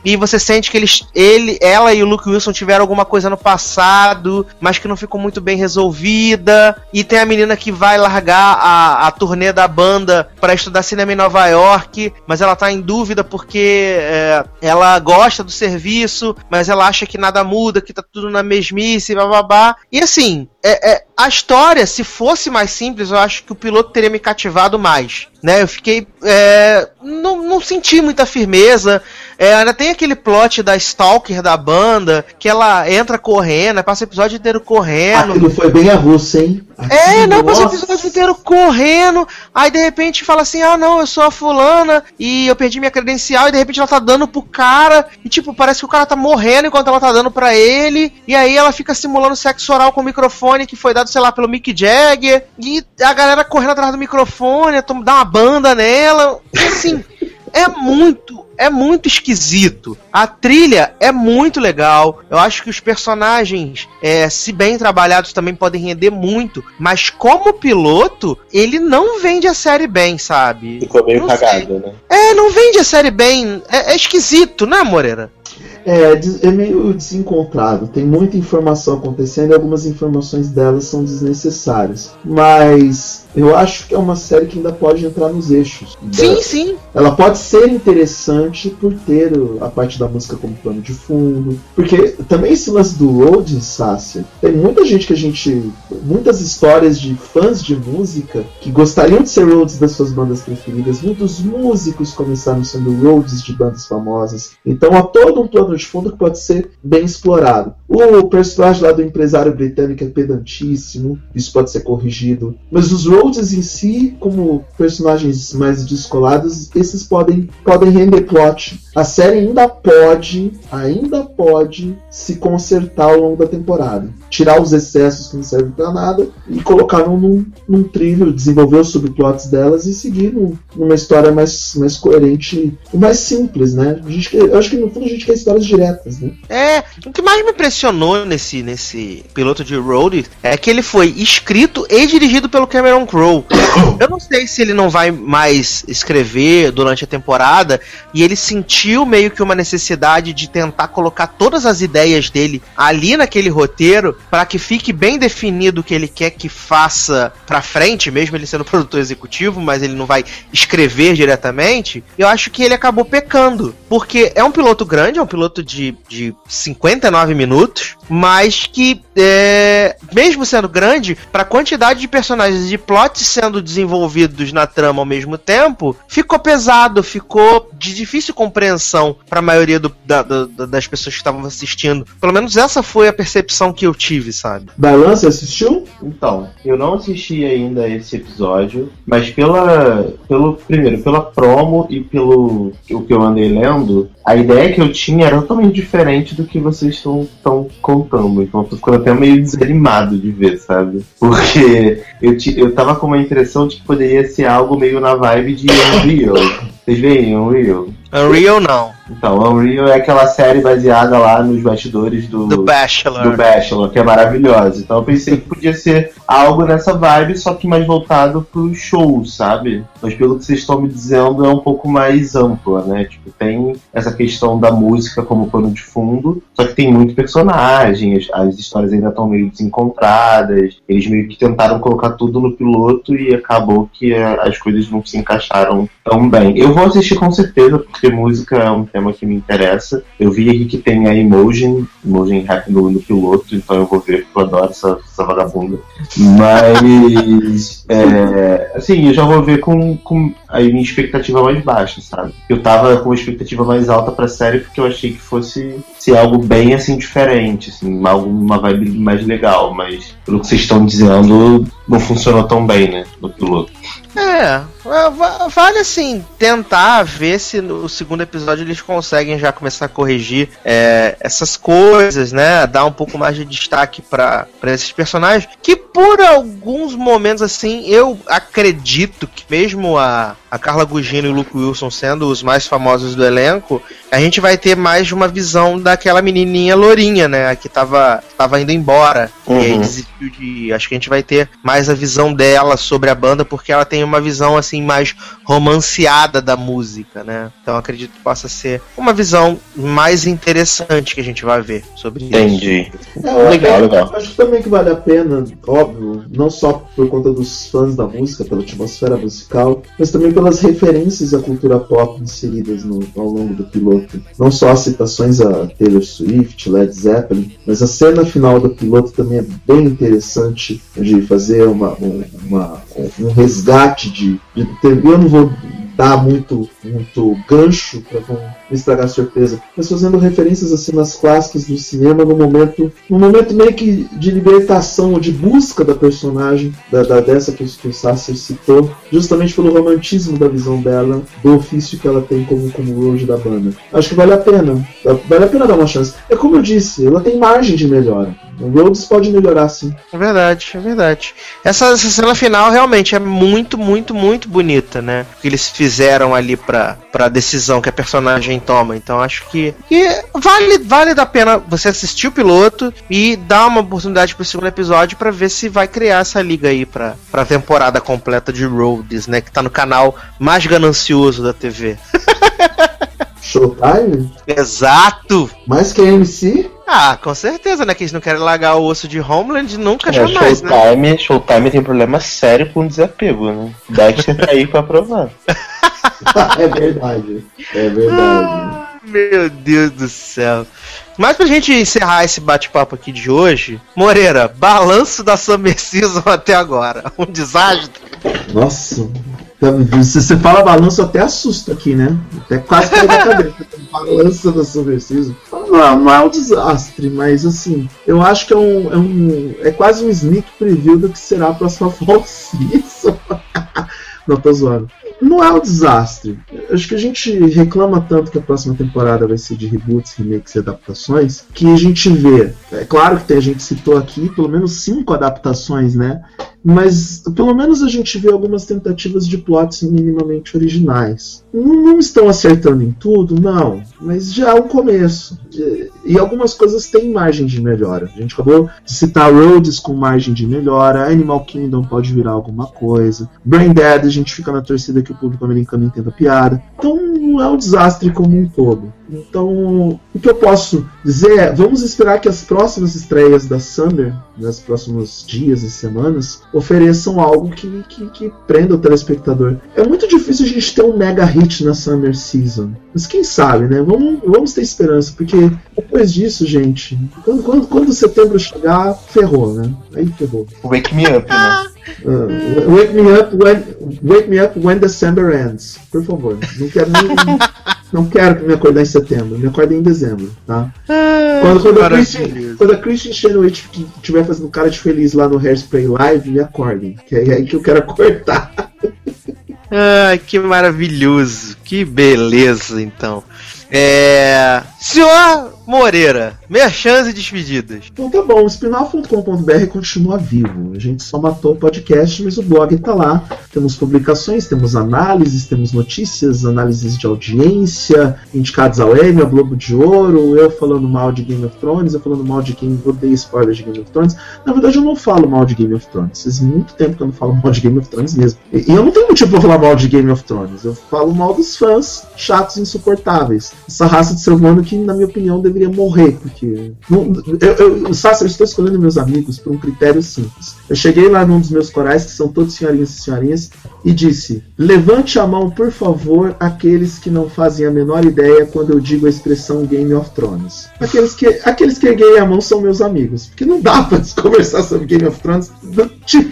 e você sente que eles, ele, ela e o Luke Wilson tiveram alguma coisa no passado, mas que não ficou muito bem resolvida, e tem a menina que vai largar a, a turnê da banda para estudar cinema em Nova York, mas ela tá em dúvida porque é, ela gosta do serviço, mas ela acha que nada muda, que tá tudo na mesmice, bababá. E assim, é, é, a história, se fosse mais simples, eu acho que o piloto teria me cativado mais. Né? Eu fiquei. é, não, não senti muita firmeza. É, ainda tem aquele plot da Stalker da banda, que ela entra correndo, passa o episódio inteiro correndo. Aquilo foi bem a russa, hein? É, não, passa o episódio inteiro correndo. Aí de repente fala assim: ah, não, eu sou a fulana e eu perdi minha credencial. E de repente ela tá dando pro cara. E tipo, parece que o cara tá morrendo enquanto ela tá dando pra ele. E aí ela fica simulando sexo oral com o microfone que foi dado, sei lá, pelo Mick Jagger. E a galera correndo atrás do microfone, dá uma banda nela. Assim, é muito. É muito esquisito. A trilha é muito legal. Eu acho que os personagens, é, se bem trabalhados, também podem render muito. Mas como piloto, ele não vende a série bem, sabe? Ficou meio Não sei. cagado, né? É, não vende a série bem. É, é esquisito, né, Moreira? É, é meio desencontrado. Tem muita informação acontecendo e algumas informações delas são desnecessárias. Mas eu acho que é uma série que ainda pode entrar nos eixos. Sim, sim. Ela pode ser interessante por ter a parte da música como plano de fundo. Porque também esse lance do Road, Sácia, tem muita gente que a gente. Muitas histórias de fãs de música que gostariam de ser Roads das suas bandas preferidas. Muitos músicos começaram sendo Roads de bandas famosas. Então há todo um plano de fundo que pode ser bem explorado. O personagem lá do empresário britânico é pedantíssimo, isso pode ser corrigido. Mas os Rhodes em si, como personagens mais descolados, esses podem, podem render plot. A série ainda pode, ainda pode se consertar ao longo da temporada. Tirar os excessos que não servem pra nada e colocar num, num, trilho, desenvolver os subplots delas e seguir num- numa história mais, mais coerente e mais simples, né? Gente, eu acho que no fundo a gente quer histórias diretas, né? É, o que mais me impressionou nesse, nesse piloto de Road é que ele foi escrito e dirigido pelo Cameron Crowe. Eu não sei se ele não vai mais escrever durante a temporada e ele sentiu meio que uma necessidade de tentar colocar todas as ideias dele ali naquele roteiro para que fique bem definido o que ele quer que faça pra frente, mesmo ele sendo produtor executivo, mas ele não vai escrever diretamente. Eu acho que ele acabou pecando, porque é um piloto grande, é um piloto de, de 59 minutos, mas que, é, mesmo sendo grande, para a quantidade de personagens e plots sendo desenvolvidos na trama ao mesmo tempo, ficou pesado, ficou de difícil compreensão para a maioria do- da- da- das pessoas que estavam assistindo. Pelo menos essa foi a percepção que eu tive, sabe? Você assistiu? Então, eu não assisti ainda esse episódio, mas pela, pelo primeiro, pela promo e pelo o que eu andei lendo, a ideia que eu tinha era totalmente diferente do que vocês estão contando. Então, eu tô ficando até meio desanimado de ver, sabe? Porque eu, eu tava com uma impressão de que poderia ser algo meio na vibe de Unreal. Vocês veem Unreal? Unreal não, Então, Unreal é aquela série baseada lá nos bastidores do, do Bachelor. do Bachelor, que é maravilhosa. Então eu pensei que podia ser algo nessa vibe, só que mais voltado pro show, sabe? Mas pelo que vocês estão me dizendo, é um pouco mais ampla, né? Tipo, tem essa questão da música como pano de fundo, só que tem muito personagem, as, as histórias ainda estão meio desencontradas, eles meio que tentaram colocar tudo no piloto e acabou que eh, as coisas não se encaixaram tão bem. Eu vou assistir com certeza, porque música é um tema que me interessa. Eu vi aqui que tem a Emotion, Emotion Rap no, no piloto, então eu vou ver, porque eu adoro essa, essa vagabunda. Mas, é, assim, eu já vou ver com, com a minha expectativa mais baixa, sabe? Eu tava com uma expectativa mais alta pra série porque eu achei que fosse ser algo bem, assim, diferente, assim, algo, uma vibe mais legal, mas pelo que vocês estão dizendo, não funcionou tão bem, né, no piloto. É, va- vale assim tentar ver se no segundo episódio eles conseguem já começar a corrigir é, essas coisas, né? Dar um pouco mais de destaque pra esses personagens. Que por alguns momentos assim, eu acredito que mesmo a, a Carla Gugino e o Luke Wilson sendo os mais famosos do elenco, a gente vai ter mais de uma visão daquela menininha lourinha, né? Que tava, tava indo embora. E aí Uhum. desistiu de. Acho que a gente vai ter mais a visão dela sobre a banda, porque ela tem uma visão assim mais romanceada da música, né? Então acredito que possa ser uma visão mais interessante que a gente vai ver sobre isso. Entendi. É, Legal, acho- legal. Acho também que vale a pena, óbvio, não só por conta dos fãs da música, pela atmosfera musical, mas também pelas referências à cultura pop inseridas no- ao longo do piloto. Não só as citações a Taylor Swift, Led Zeppelin, mas a cena final do piloto também é bem interessante de fazer uma, um- uma- um resgate de, de eu não vou dar muito, muito gancho para me estragar a surpresa, mas fazendo referências a cenas clássicas do cinema no momento, no momento meio que de libertação, de busca da personagem, da, da dessa que, o Sasser citou, justamente pelo romantismo da visão dela, do ofício que ela tem como, como Roge da banda. Acho que vale a pena, vale a pena dar uma chance. É como eu disse, ela tem margem de melhora. O Rhodes pode melhorar sim. É verdade, é verdade. Essa, essa cena final realmente é muito, muito, muito bonita, né? O que eles fizeram ali pra, pra decisão que a personagem toma. Então acho que, que vale, vale da pena você assistir o piloto e dar uma oportunidade pro segundo episódio para ver se vai criar essa liga aí pra, pra temporada completa de Rhodes, né? Que tá no canal mais ganancioso da TV. Showtime? Exato! Mais que a MC? Ah, com certeza, né? Que eles não querem largar o osso de Homeland nunca É, jamais, né? Showtime, Showtime tem problema sério com desapego, né? Dexter tá aí pra provar. é verdade. É verdade. Meu Deus do céu. Mas pra gente encerrar esse bate-papo aqui de hoje, Moreira, balanço da Summer Season até agora. Um desastre. Nossa. Se você fala balanço, até assusto aqui, né? Até quase cai da cabeça. Balança da Summer Season. Não, não é um desastre, mas assim, eu acho que é um. É, um, é quase um sneak preview do que será a próxima Fall Season. não, tô zoando. Não é um desastre. Acho que a gente reclama tanto que a próxima temporada vai ser de reboots, remakes e adaptações, que a gente vê. É claro que tem, a gente citou aqui pelo menos cinco adaptações, né? Mas pelo menos a gente vê algumas tentativas de plots minimamente originais. Não, não estão acertando em tudo, não, mas já é um começo. E, algumas coisas têm margem de melhora. A gente acabou de citar Rhodes com margem de melhora, Animal Kingdom pode virar alguma coisa, Brain Dead a gente fica na torcida que o público americano entenda piada. Então não é um desastre como um todo. Então, o que eu posso dizer é: vamos esperar que as próximas estreias da Summer, nos próximos dias e semanas, ofereçam algo que, que, que, prenda o telespectador. É muito difícil a gente ter um mega hit na Summer Season. Mas quem sabe, né? Vamos, vamos ter esperança, porque depois disso, gente, quando, quando, quando setembro chegar, ferrou, né? Aí ferrou. Wake me up, né? Uh, wake me up when wake me up when December ends. Por favor. Não quero nem, não quero me acordar em setembro, me acordem em dezembro, tá? Quando, quando, a Christian, quando a Christian Chenoweth estiver fazendo cara de feliz lá no Hairspray Live, me acordem. Que é aí que eu quero acordar. Ai, que maravilhoso. Que beleza, então. É. Senhor Moreira, merchans e despedidas. Então tá bom, o spinoff.com.br continua vivo. A gente só matou o podcast, mas o blog tá lá. Temos publicações, temos análises, temos notícias, análises de audiência, indicados ao Emmy, ao Globo de Ouro, eu falando mal de Game of Thrones, eu falando mal de quem odeia spoilers de Game of Thrones. Na verdade, eu não falo mal de Game of Thrones. Faz muito tempo que eu não falo mal de Game of Thrones mesmo. E eu não tenho motivo pra falar mal de Game of Thrones. Eu falo mal dos fãs chatos e insuportáveis. Essa raça de ser humano que, na minha opinião, deveria morrer, porque. Não, eu, eu, Sassi, eu estou escolhendo meus amigos por um critério simples. Eu cheguei lá num dos meus corais, que são todos senhorinhas e senhorinhas, e disse: Levante a mão, por favor, aqueles que não fazem a menor ideia quando eu digo a expressão Game of Thrones. Aqueles que, aqueles que erguei a mão são meus amigos, porque não dá pra conversar sobre Game of Thrones.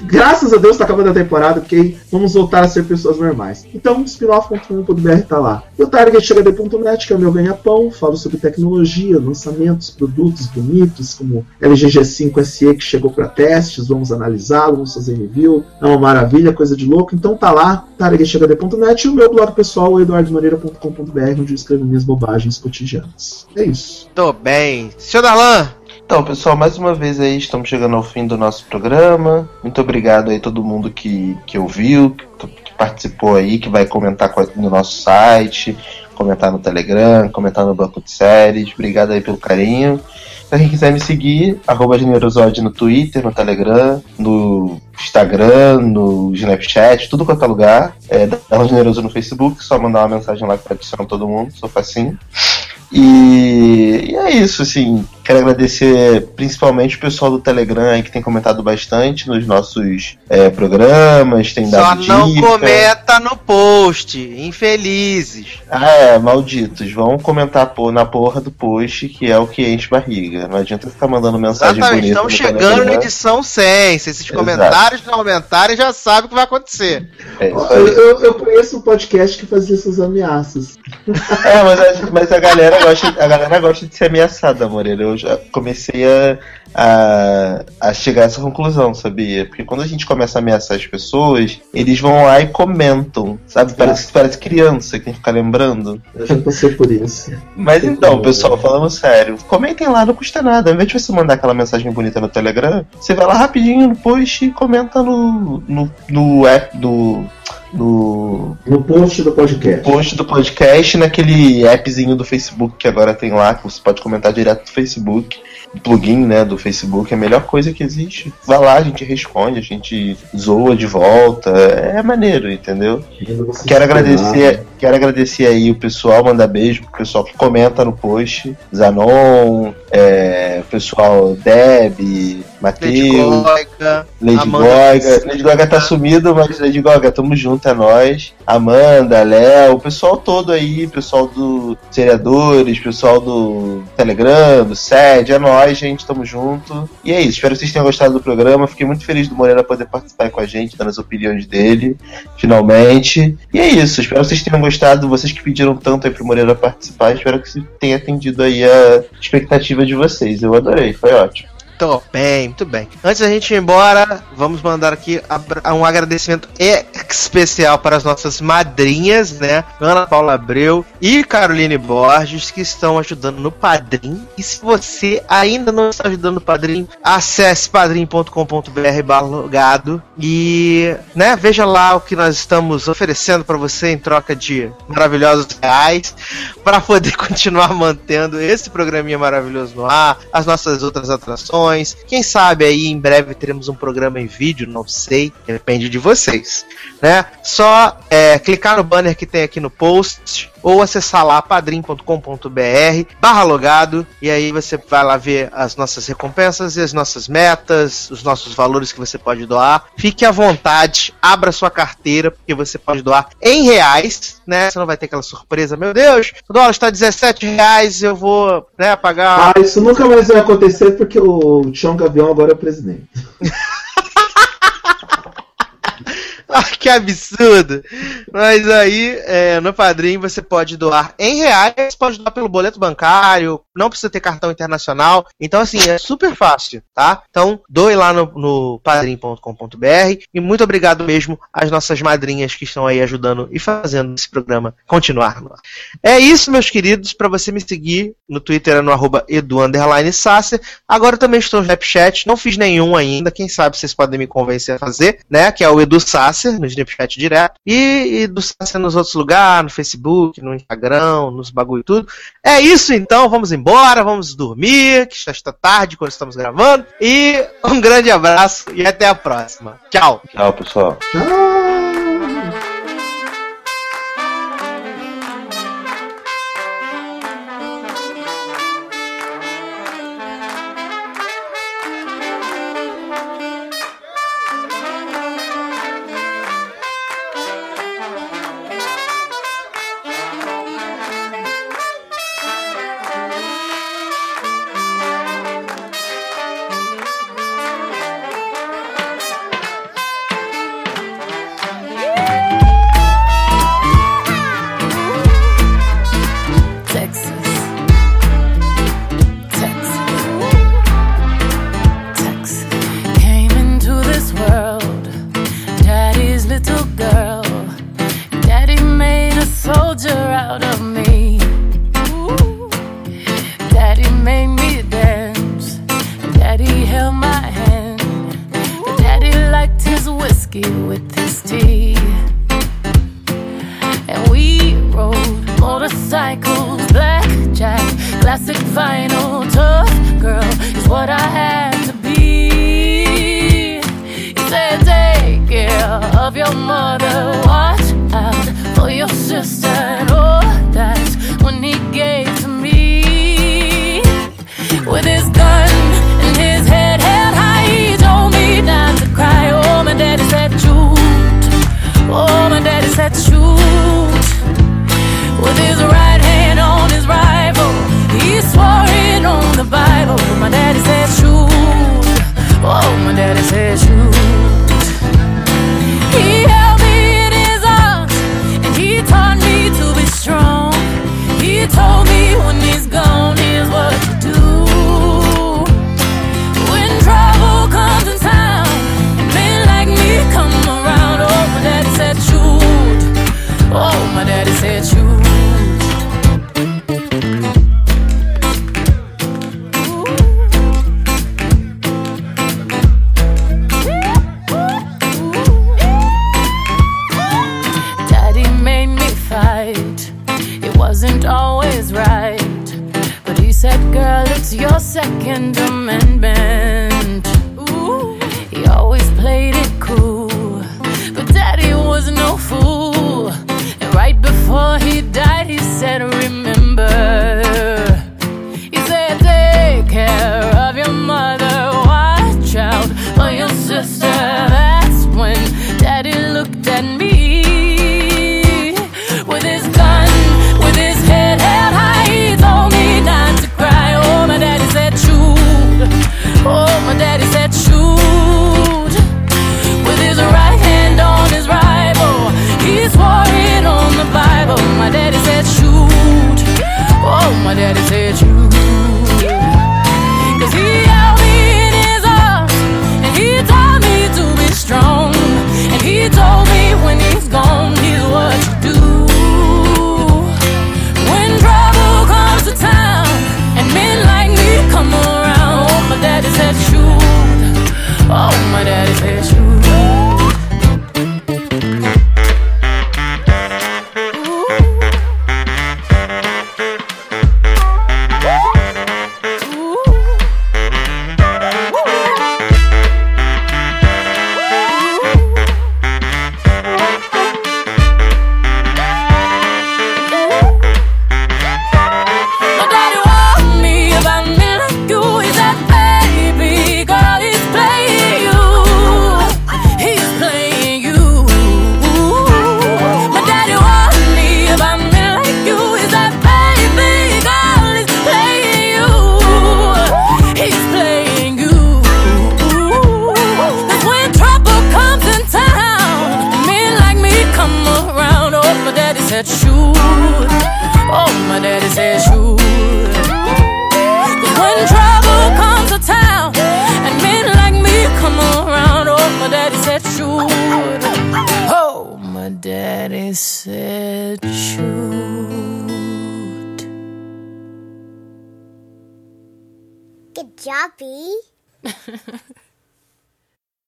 Graças a Deus tá acabando a temporada, porque vamos voltar a ser pessoas normais. Então, spinoff.com.br tá lá. E o targetchd.net, que é o meu ganha-pão, falo sobre tecnologia, lançamentos, produtos bonitos, como LG G5 SE que chegou para testes, vamos analisá-lo, vamos fazer review, é uma maravilha, coisa de louco. Então tá lá, targetchd.net e o meu blog pessoal, eduardomoreira.com.br, onde eu escrevo minhas bobagens cotidianas. É isso. Tô bem. Senhor Darlan, Então, pessoal, mais uma vez aí estamos chegando ao fim do nosso programa. Muito obrigado aí a todo mundo que, que ouviu, participou aí, que vai comentar no nosso site, comentar no Telegram, comentar no banco de séries. Obrigado aí pelo carinho. Pra quem quiser me seguir, arroba Generosode no Twitter, no Telegram, no Instagram, no Snapchat, tudo quanto é lugar. É, Darlan Generoso no Facebook, só mandar uma mensagem lá que adiciona todo mundo, sou facinho. E, e é isso, assim. Quero agradecer principalmente o pessoal do Telegram aí que tem comentado bastante nos nossos é, programas, tem Só dado não dica. cometa no post, infelizes. Ah, é, malditos. Vão comentar pô, na porra do post, que é o que enche barriga. Não adianta ficar mandando mensagem Exatamente, bonita. estamos chegando na Telegram. edição 100. Se esses Exato. comentários não aumentarem, já sabe o que vai acontecer. É isso Eu, aí. eu, eu conheço um podcast que fazia essas ameaças. É, mas a, mas a galera gosta, a galera gosta de ser ameaçada, Moreira. Eu já comecei a, a, a chegar a essa conclusão, sabia? Porque quando a gente começa a ameaçar as pessoas, eles vão lá e comentam, sabe? Parece, parece criança que tem que ficar lembrando. Eu já passei por isso. Mas então, pessoal, falando sério, comentem lá, não custa nada. Ao invés de você mandar aquela mensagem bonita no Telegram, você vai lá rapidinho no post e comenta no, no, no app do. No No post do podcast. post do podcast, naquele appzinho do Facebook que agora tem lá, que você pode comentar direto do Facebook. O plugin, né, do Facebook é a melhor coisa que existe. Vai lá, a gente responde, a gente zoa de volta. É maneiro, entendeu? Quero agradecer, quero agradecer aí o pessoal, mandar beijo pro pessoal que comenta no post. Zanon, é, pessoal Deb, Lady Matheus, Lady Amanda Goga. Lady Goga tá sumido, mas Lady Goga, tamo junto, é nóis. Amanda, Léo, o pessoal todo aí, pessoal do Seriadores, pessoal do Telegram, do SED, é nóis, gente, tamo junto. E é isso, espero que vocês tenham gostado do programa. Fiquei muito feliz do Moreira poder participar com a gente, dando as opiniões dele, finalmente. E é isso, espero que vocês tenham gostado, vocês que pediram tanto aí pro Moreira participar, espero que tenha atendido aí a expectativa de vocês. Eu adorei, foi ótimo. Tô bem, muito bem. Antes da gente ir embora, vamos mandar aqui um agradecimento especial para as nossas madrinhas, né? Ana Paula Abreu e Caroline Borges, que estão ajudando no Padrim. E se você ainda não está ajudando no Padrim, acesse padrim.com.br balogado e, né, veja lá o que nós estamos oferecendo para você em troca de maravilhosos reais para poder continuar mantendo esse programinha maravilhoso no ar, as nossas outras atrações. Quem sabe aí em breve teremos um programa em vídeo, não sei, depende de vocês, né? Só é, clicar no banner que tem aqui no post ou acessar lá padrim.com.br barra logado e aí você vai lá ver as nossas recompensas e as nossas metas, os nossos valores que você pode doar. Fique à vontade, abra sua carteira, porque você pode doar em reais, né? Você não vai ter aquela surpresa, meu Deus, o dólar está 17 reais, eu vou né, pagar. Ah, isso nunca mais vai acontecer porque o Tião Gavião agora é presidente. Ah, que absurdo! Mas aí, é, no Padrim, você pode doar em reais, pode doar pelo boleto bancário, não precisa ter cartão internacional. Então, assim, é super fácil, tá? Então, doe lá no, no padrim.com.br e muito obrigado mesmo às nossas madrinhas que estão aí ajudando e fazendo esse programa continuar. É isso, meus queridos. Para você me seguir no Twitter é no arroba edu Sasser. Agora também estou no Snapchat, não fiz nenhum ainda. Quem sabe vocês podem me convencer a fazer, né? Que é o Edu Sasser no Snapchat direto. E Edu Sasser nos outros lugares, no Facebook, no Instagram, nos bagulho e tudo. É isso então, vamos embora, vamos dormir, que já está tarde quando estamos gravando. E um grande abraço e até a próxima. Tchau! Tchau, pessoal. Tchau!